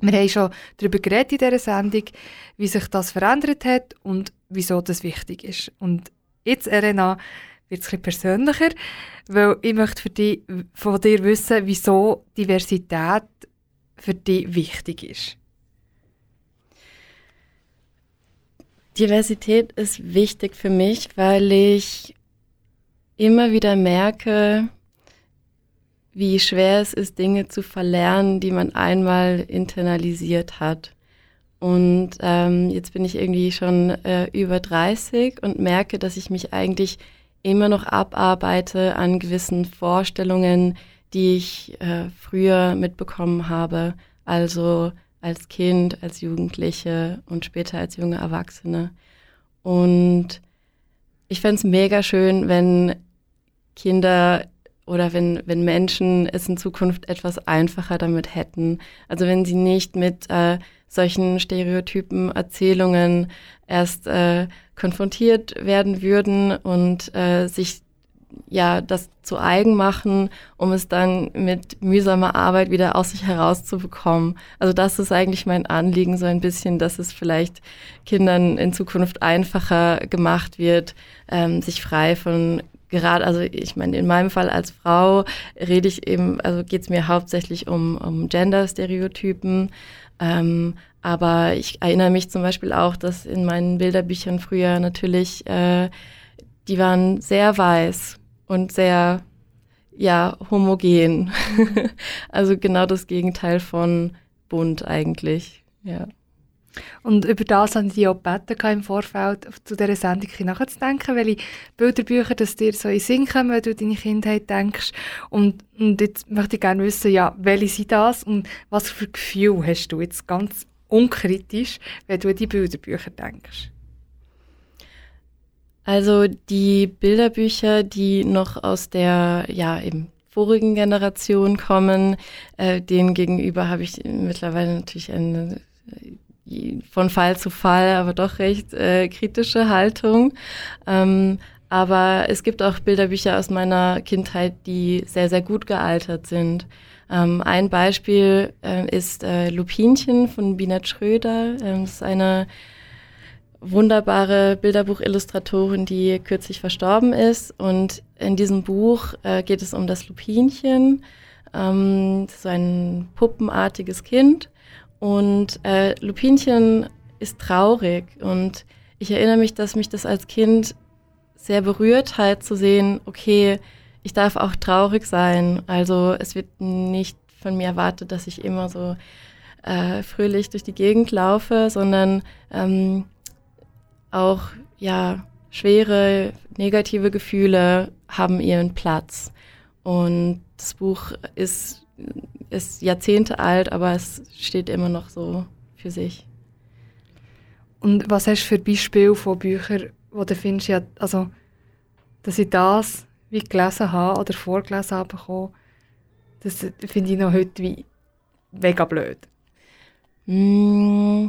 [SPEAKER 6] Wir haben schon darüber geredet in dieser Sendung, wie sich das verändert hat und wieso das wichtig ist. Und jetzt, Elena, wird es ein persönlicher, weil ich möchte für dich, von dir wissen, wieso Diversität für dich wichtig ist.
[SPEAKER 9] Diversität ist wichtig für mich, weil ich immer wieder merke, wie schwer es ist, Dinge zu verlernen, die man einmal internalisiert hat. Und ähm, jetzt bin ich irgendwie schon äh, über 30 und merke, dass ich mich eigentlich immer noch abarbeite an gewissen Vorstellungen, die ich äh, früher mitbekommen habe. Also als Kind, als Jugendliche und später als junge Erwachsene. Und ich fände es mega schön, wenn Kinder oder wenn, wenn Menschen es in Zukunft etwas einfacher damit hätten. Also wenn sie nicht mit äh, solchen Stereotypen, Erzählungen erst äh, konfrontiert werden würden und äh, sich ja das zu eigen machen, um es dann mit mühsamer Arbeit wieder aus sich herauszubekommen. Also das ist eigentlich mein Anliegen, so ein bisschen, dass es vielleicht Kindern in Zukunft einfacher gemacht wird, ähm, sich frei von gerade, also ich meine, in meinem Fall als Frau rede ich eben, also geht es mir hauptsächlich um, um Gender-Stereotypen. Ähm, aber ich erinnere mich zum Beispiel auch, dass in meinen Bilderbüchern früher natürlich, äh, die waren sehr weiß und sehr, ja, homogen. also genau das Gegenteil von bunt eigentlich, ja.
[SPEAKER 6] Und über das habe ich dich auch gebeten im Vorfeld zu dieser Sendung nachzudenken, welche Bilderbücher dass dir so in den Sinn kommen, wenn du deine Kindheit denkst. Und, und jetzt möchte ich gerne wissen, ja, welche sind das und was für Gefühl hast du jetzt ganz unkritisch, wenn du an die Bilderbücher denkst?
[SPEAKER 9] Also die Bilderbücher, die noch aus der, ja, eben vorigen Generation kommen, äh, denen gegenüber habe ich mittlerweile natürlich eine von Fall zu Fall, aber doch recht äh, kritische Haltung. Ähm, aber es gibt auch Bilderbücher aus meiner Kindheit, die sehr, sehr gut gealtert sind. Ähm, ein Beispiel äh, ist äh, Lupinchen von Binet Schröder. Ähm, das ist eine wunderbare Bilderbuchillustratorin, die kürzlich verstorben ist. Und in diesem Buch äh, geht es um das Lupinchen, ähm, so ein puppenartiges Kind. Und äh, Lupinchen ist traurig und ich erinnere mich, dass mich das als Kind sehr berührt hat zu sehen, okay, ich darf auch traurig sein. Also es wird nicht von mir erwartet, dass ich immer so äh, fröhlich durch die Gegend laufe, sondern ähm, auch ja schwere negative Gefühle haben ihren Platz. Und das Buch ist ist Jahrzehnte alt, aber es steht immer noch so für sich.
[SPEAKER 6] Und was hast du für Beispiele von Büchern, wo du findest, ja, also, dass ich das wie gelesen habe oder vorgelesen habe, bekommen, das finde ich noch heute wie mega blöd.
[SPEAKER 9] Mm,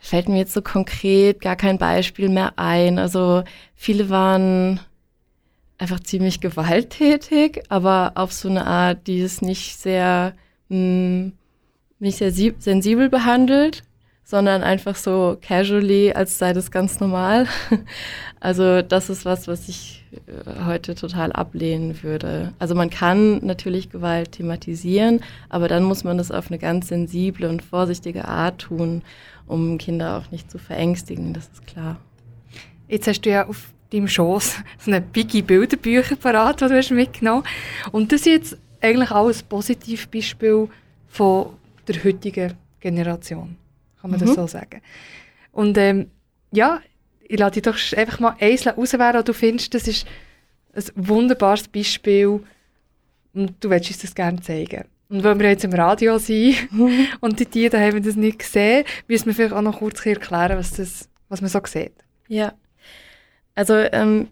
[SPEAKER 9] fällt mir jetzt so konkret gar kein Beispiel mehr ein. Also viele waren einfach ziemlich gewalttätig, aber auf so eine Art, die es nicht sehr, mh, hm, nicht sehr sensibel behandelt, sondern einfach so casually, als sei das ganz normal. Also das ist was, was ich äh, heute total ablehnen würde. Also man kann natürlich Gewalt thematisieren, aber dann muss man das auf eine ganz sensible und vorsichtige Art tun, um Kinder auch nicht zu verängstigen, das ist klar.
[SPEAKER 6] Jetzt hast du ja auf deinem Schoss so eine Biggie Bilderbücher parat, die du hast mitgenommen Und das ist jetzt eigentlich auch ein Positivbeispiel von der heutigen Generation. Kann man das
[SPEAKER 9] Mhm.
[SPEAKER 6] so sagen. Und ähm, ja, ich lade dich doch einfach mal eins auswählen, und du findest, das ist ein wunderbares Beispiel und du willst uns das gerne zeigen. Und wenn wir jetzt im Radio sind und die Tiere haben das nicht gesehen, müssen wir vielleicht auch noch kurz erklären, was, das, was man so sieht.
[SPEAKER 9] Ja. Also ähm,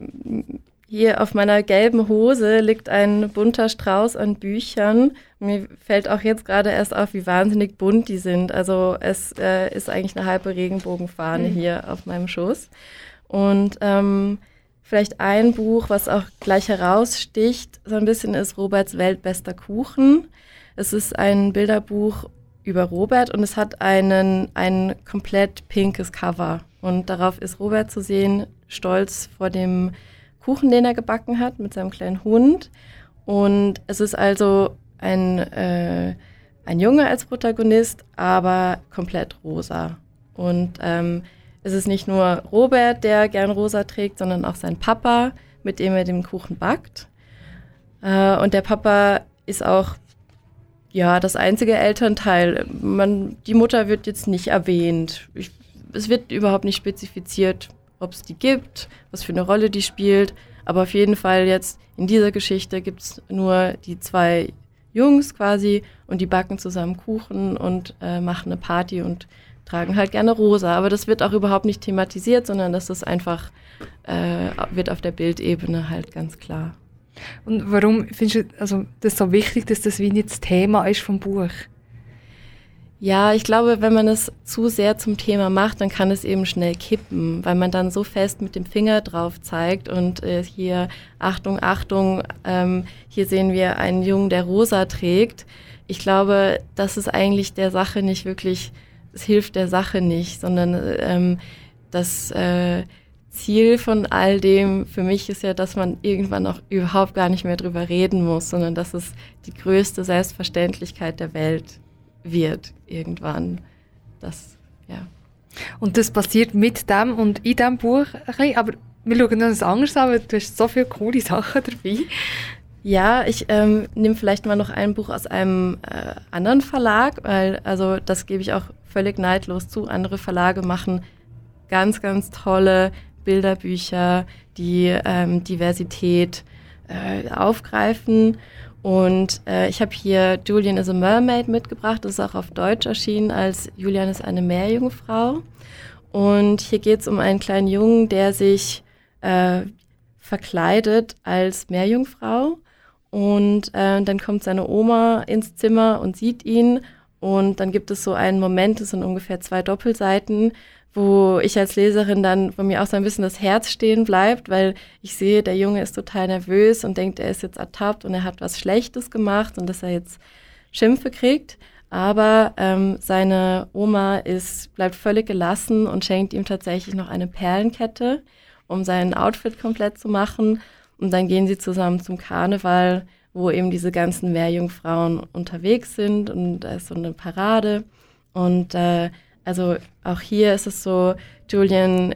[SPEAKER 9] hier auf meiner gelben Hose liegt ein bunter Strauß an Büchern. Mir fällt auch jetzt gerade erst auf, wie wahnsinnig bunt die sind. Also es äh, ist eigentlich eine halbe Regenbogenfahne
[SPEAKER 6] Mhm.
[SPEAKER 9] hier auf meinem Schoß. Und ähm, vielleicht ein Buch, was auch gleich heraussticht, so ein bisschen ist Roberts Weltbester Kuchen. Es ist ein Bilderbuch über Robert und es hat einen, ein komplett pinkes Cover. Und darauf ist Robert zu sehen, stolz vor dem Kuchen, den er gebacken hat, mit seinem kleinen Hund. Und es ist also ein, äh, ein Junge als Protagonist, aber komplett rosa. Und ähm, es ist nicht nur Robert, der gern rosa trägt, sondern auch sein Papa, mit dem er den Kuchen backt. Äh, und der Papa ist auch ja, das einzige Elternteil. Man, die Mutter wird jetzt nicht erwähnt. Ich, es wird überhaupt nicht spezifiziert, ob es die gibt, was für eine Rolle die spielt. Aber auf jeden Fall jetzt in dieser Geschichte gibt es nur die zwei Jungs quasi und die backen zusammen Kuchen und äh, machen eine Party und tragen halt gerne rosa. Aber das wird auch überhaupt nicht thematisiert, sondern das ist einfach, äh, wird auf der Bildebene halt ganz klar.
[SPEAKER 6] Und warum findest du also, das so wichtig, dass das wie nicht das Thema ist vom Buch?
[SPEAKER 9] Ja, ich glaube, wenn man es zu sehr zum Thema macht, dann kann es eben schnell kippen, weil man dann so fest mit dem Finger drauf zeigt und äh, hier, Achtung, Achtung, ähm, hier sehen wir einen Jungen, der rosa trägt. Ich glaube, das ist eigentlich der Sache nicht wirklich, es hilft der Sache nicht, sondern ähm, das äh, Ziel von all dem für mich ist ja, dass man irgendwann auch überhaupt gar nicht mehr drüber reden muss, sondern dass es die größte Selbstverständlichkeit der Welt wird irgendwann. Das, ja.
[SPEAKER 6] Und das passiert mit dem und in diesem Buch ein bisschen, aber wir schauen uns anders an, weil du hast so viele coole Sachen dabei.
[SPEAKER 9] Ja, ich ähm, nehme vielleicht mal noch ein Buch aus einem äh, anderen Verlag, weil, also das gebe ich auch völlig neidlos zu. Andere Verlage machen ganz, ganz tolle Bilderbücher, die ähm, Diversität äh, aufgreifen. Und äh, ich habe hier Julian is a Mermaid mitgebracht. Das ist auch auf Deutsch erschienen als Julian ist eine Meerjungfrau. Und hier geht es um einen kleinen Jungen, der sich äh, verkleidet als Meerjungfrau. Und äh, dann kommt seine Oma ins Zimmer und sieht ihn. Und dann gibt es so einen Moment, das sind ungefähr zwei Doppelseiten, wo ich als Leserin dann von mir auch so ein bisschen das Herz stehen bleibt, weil ich sehe, der Junge ist total nervös und denkt, er ist jetzt ertappt und er hat was Schlechtes gemacht und dass er jetzt Schimpfe kriegt. Aber ähm, seine Oma ist, bleibt völlig gelassen und schenkt ihm tatsächlich noch eine Perlenkette, um sein Outfit komplett zu machen. Und dann gehen sie zusammen zum Karneval, wo eben diese ganzen Meerjungfrauen unterwegs sind und da ist so eine Parade. Und äh, also auch hier ist es so, Julian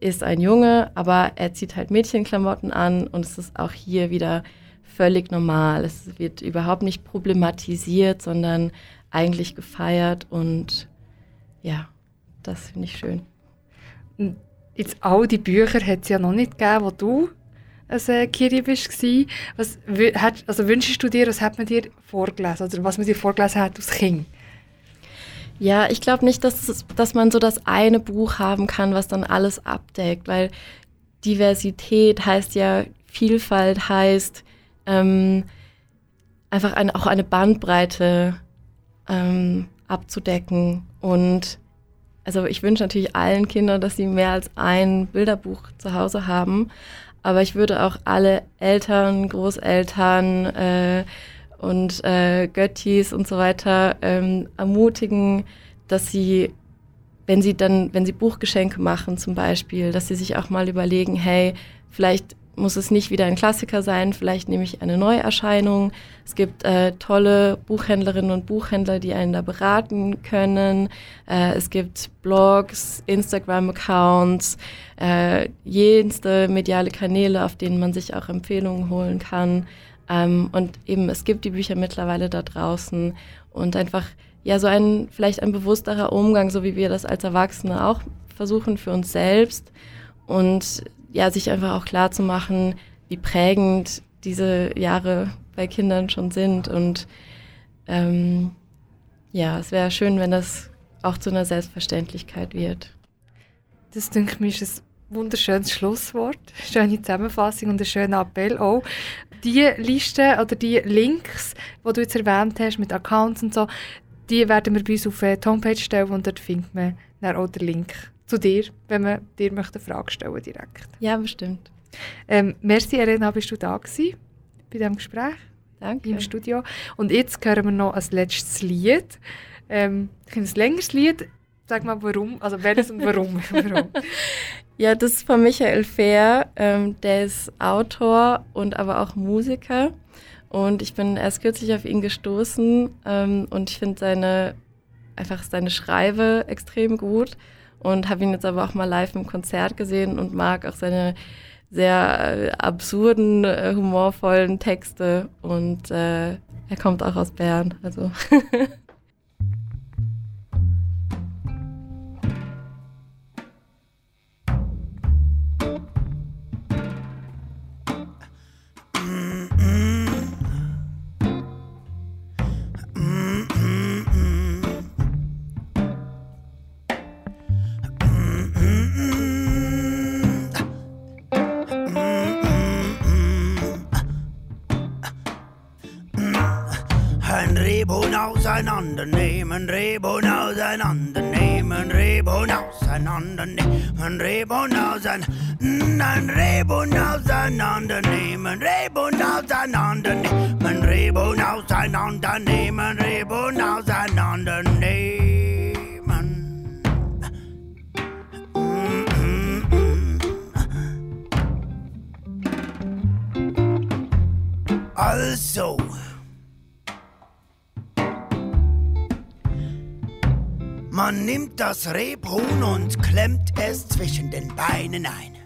[SPEAKER 9] ist ein Junge, aber er zieht halt Mädchenklamotten an und es ist auch hier wieder völlig normal. Es wird überhaupt nicht problematisiert, sondern eigentlich gefeiert und ja, das finde ich schön.
[SPEAKER 6] Jetzt all die Bücher hat es ja noch nicht gegeben, wo du als äh, Kiri bist. Was also wünschst du dir, was hat man dir vorgelesen oder was man dir vorgelesen hat als Kind?
[SPEAKER 9] Ja, ich glaube nicht, dass, es, dass man so das eine Buch haben kann, was dann alles abdeckt, weil Diversität heißt ja, Vielfalt heißt ähm, einfach eine, auch eine Bandbreite ähm, abzudecken. Und also ich wünsche natürlich allen Kindern, dass sie mehr als ein Bilderbuch zu Hause haben. Aber ich würde auch alle Eltern, Großeltern äh, und äh, Göttis und so weiter ähm, ermutigen, dass sie, wenn sie dann, wenn sie Buchgeschenke machen zum Beispiel, dass sie sich auch mal überlegen, hey, vielleicht muss es nicht wieder ein Klassiker sein, vielleicht nehme ich eine Neuerscheinung. Es gibt äh, tolle Buchhändlerinnen und Buchhändler, die einen da beraten können. Äh, es gibt Blogs, Instagram-Accounts, äh, jenste mediale Kanäle, auf denen man sich auch Empfehlungen holen kann. Ähm, und eben, es gibt die Bücher mittlerweile da draußen und einfach, ja, so ein, vielleicht ein bewussterer Umgang, so wie wir das als Erwachsene auch versuchen für uns selbst und ja, sich einfach auch klar zu machen, wie prägend diese Jahre bei Kindern schon sind. Und ähm, ja, es wäre schön, wenn das auch zu einer Selbstverständlichkeit wird.
[SPEAKER 6] Das, denke ich, ist ein wunderschönes Schlusswort, schöne Zusammenfassung und ein schöner Appell auch. Die Liste oder die Links, die du jetzt erwähnt hast mit Accounts und so, die werden wir bei uns auf die Homepage stellen und dort findet man dann auch den Link zu dir, wenn man dir möchte eine Frage stellen direkt.
[SPEAKER 9] Ja, bestimmt.
[SPEAKER 6] Ähm, merci, Elena, bist du da gewesen bei diesem Gespräch
[SPEAKER 9] Danke.
[SPEAKER 6] im Studio. Und jetzt hören wir noch ein letztes Lied. Ähm, ein längeres Lied. Sag mal, warum? Also welches und warum? warum?
[SPEAKER 9] Ja, das ist von Michael Fehr. Ähm, der ist Autor und aber auch Musiker. Und ich bin erst kürzlich auf ihn gestoßen ähm, und ich finde seine einfach seine Schreibe extrem gut und habe ihn jetzt aber auch mal live im Konzert gesehen und mag auch seine sehr äh, absurden, äh, humorvollen Texte und äh, er kommt auch aus Bern. Also
[SPEAKER 11] and rainbow nose and on the name and rainbow nose and on the name and rainbow nose and and rainbow nose and on the name and rainbow nose and on the name and rainbow nose and on the name and rainbow nose and on the name and also Man nimmt das Rebhuhn und klemmt es zwischen den Beinen ein.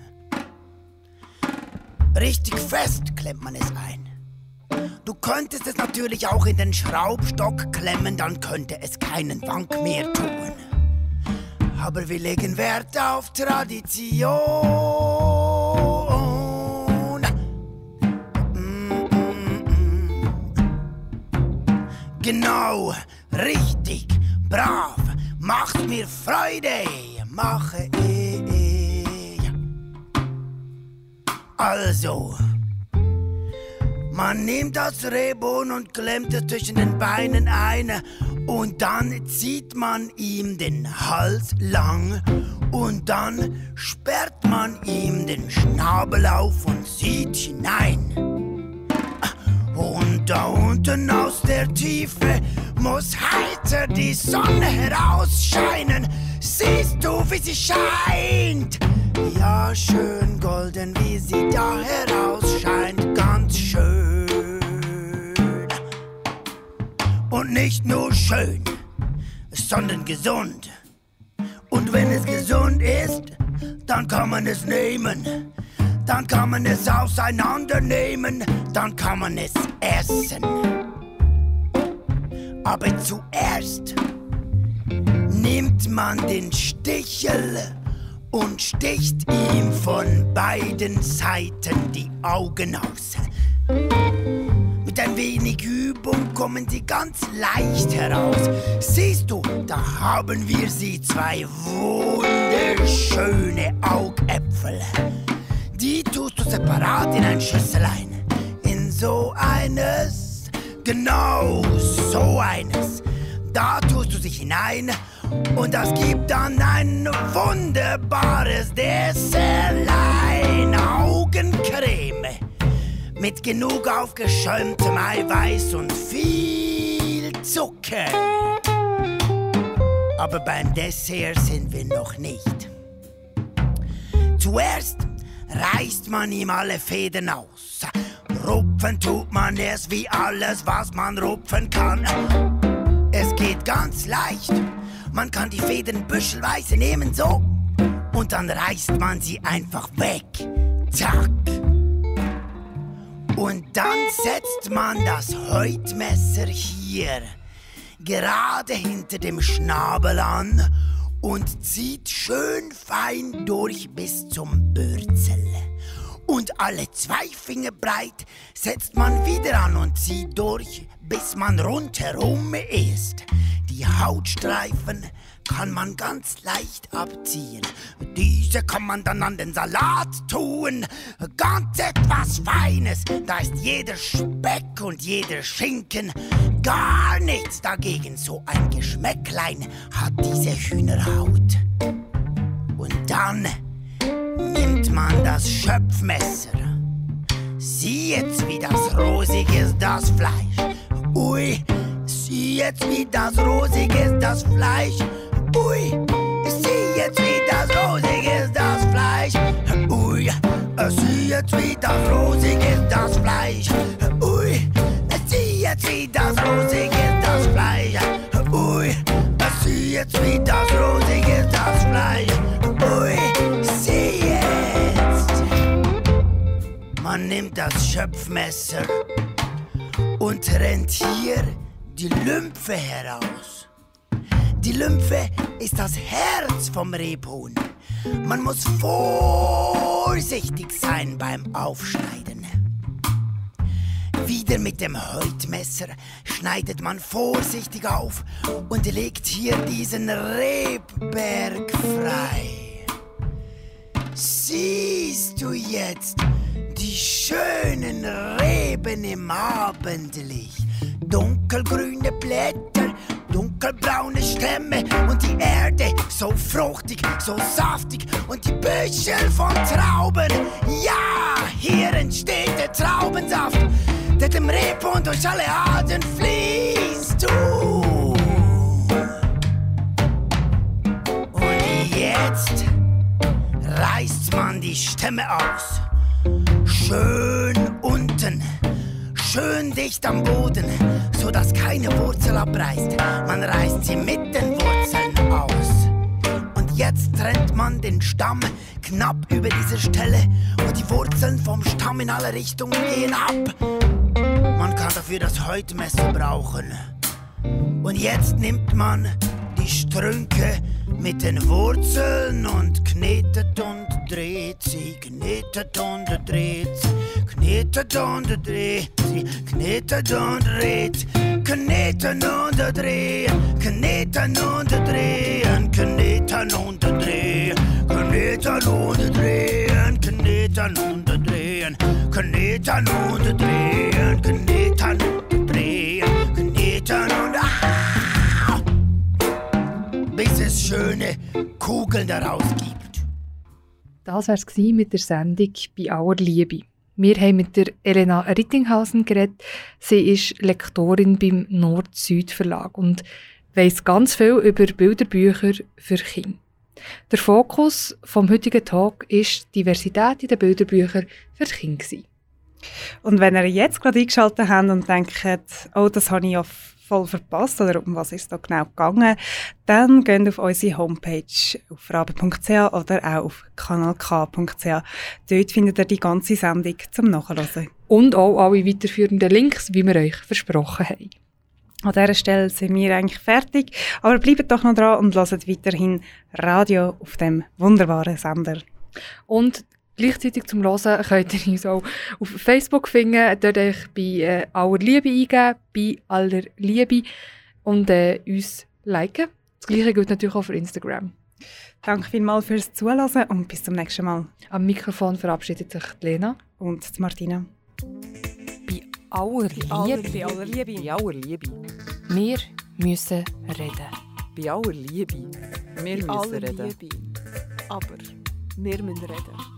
[SPEAKER 11] Richtig fest klemmt man es ein. Du könntest es natürlich auch in den Schraubstock klemmen, dann könnte es keinen Wank mehr tun. Aber wir legen Wert auf Tradition. Mm, mm, mm. Genau, richtig, brav, macht mir Freude, mache ich. Also, man nimmt das Rebhuhn und klemmt es zwischen den Beinen ein und dann zieht man ihm den Hals lang und dann sperrt man ihm den Schnabel auf und sieht hinein. Und da unten aus der Tiefe muss heiter die Sonne herausscheinen. Siehst du, wie sie scheint? Ja, schön golden, wie sie da herausscheint, ganz schön. Und nicht nur schön, sondern gesund. Und wenn es gesund ist, dann kann man es nehmen. Dann kann man es auseinandernehmen, dann kann man es essen. Aber zuerst nimmt man den Stichel und sticht ihm von beiden Seiten die Augen aus. Mit ein wenig Übung kommen sie ganz leicht heraus. Siehst du, da haben wir sie, zwei wunderschöne Augäpfel. Die tust du separat in ein Schüsselein. In so eines, genau so eines. Da tust du sich hinein und das gibt dann ein wunderbares Dessertlein. Augencreme mit genug aufgeschäumtem Eiweiß und viel Zucker. Aber beim Dessert sind wir noch nicht. Zuerst reißt man ihm alle Fäden aus. Rupfen tut man es wie alles, was man rupfen kann. Es geht ganz leicht. Man kann die Fäden büschelweise nehmen, so. Und dann reißt man sie einfach weg. Zack. Und dann setzt man das Häutmesser hier gerade hinter dem Schnabel an und zieht schön fein durch bis zum Bürzel. Und alle zwei Finger breit setzt man wieder an und zieht durch, bis man rundherum ist. Die Hautstreifen kann man ganz leicht abziehen. Diese kann man dann an den Salat tun. Ganz etwas Feines, da ist jeder Speck und jeder Schinken gar nichts dagegen. So ein Geschmäcklein hat diese Hühnerhaut. Und dann nimmt man das Schöpfmesser. Sieh jetzt, wie das rosig ist, das Fleisch. Ui, sieh jetzt, wie das rosig ist, das Fleisch. Ui, sieh jetzt, wie das rosig ist, das Fleisch. Ui, sieh jetzt, wie das rosig ist, das Fleisch. Ui, sieh jetzt, wie das rosig ist, das Fleisch. Ui, sieh jetzt, wie das rosig ist, das Fleisch. Ui, sieh jetzt. Man nimmt das Schöpfmesser und rennt hier die Lymphe heraus. Lymphe ist das Herz vom Rebhuhn. Man muss vorsichtig sein beim Aufschneiden. Wieder mit dem Häutmesser schneidet man vorsichtig auf und legt hier diesen Rebberg frei. Siehst du jetzt die schönen Reben im Abendlicht? Dunkelgrüne Blätter, dunkelbraune Stämme und die Erde so fruchtig, so saftig und die Büschel von Trauben. Ja, hier entsteht der Traubensaft, der dem Rebhuhn durch alle Adern fließt. Uh. Und jetzt reißt man die Stämme aus. Schön unten, schön dicht am Boden, so dass keine Wurzel abreißt. Man reißt sie mit den Wurzeln aus. Und jetzt trennt man den Stamm knapp über diese Stelle, wo die Wurzeln vom Stamm in alle Richtungen gehen ab. Man kann dafür das Häutmesser brauchen. Und jetzt nimmt man die Strünke mit den Wurzeln und knetet und dreht sie, knetet und dreht sie, knetet und dreht sie, knetet und dreht, kneten und drehen, kneten und drehen, kneten und drehen, kneten und drehen, kneten und drehen, kneten und drehen, kneten und drehen, kneten ah! bis es schöne Kugeln daraus gibt.
[SPEAKER 6] Das war es mit der Sendung «Bei aller Liebe». Wir haben mit der Elena Rittinghausen geredet. Sie ist Lektorin beim Nord-Süd-Verlag und weiss ganz viel über Bilderbücher für Kinder. Der Fokus vom heutigen Tag ist Diversität in den Bilderbüchern für Kinder.
[SPEAKER 5] Und wenn ihr jetzt gerade eingeschaltet habt und denkt, oh, das habe ich ja voll verpasst oder um was ist da genau gegangen, dann geht auf unsere Homepage auf rabe.ch oder auch auf kanalk.ch. Dort findet ihr die ganze Sendung zum Nachhören.
[SPEAKER 6] Und auch alle weiterführenden Links, wie wir euch versprochen haben.
[SPEAKER 5] An dieser Stelle sind wir eigentlich fertig, aber bleibt doch noch dran und hört weiterhin Radio auf dem wunderbaren Sender.
[SPEAKER 6] Und gleichzeitig zum Hören könnt ihr uns auch auf Facebook finden, dort euch bei äh, aller Liebe eingeben, bei aller Liebe und äh, uns liken. Das gleiche gilt natürlich auch für Instagram.
[SPEAKER 5] Danke vielmals fürs Zuhören und bis zum nächsten Mal.
[SPEAKER 6] Am Mikrofon verabschiedet sich die Lena.
[SPEAKER 5] Und die Martina.
[SPEAKER 2] Bei aller Liebe.
[SPEAKER 5] Bei aller Liebe.
[SPEAKER 2] Bei aller Liebe. Wir müssen reden.
[SPEAKER 12] Bei aller Liebe. Wir müssen
[SPEAKER 4] aller
[SPEAKER 12] reden.
[SPEAKER 4] Liebe. Aber wir müssen reden.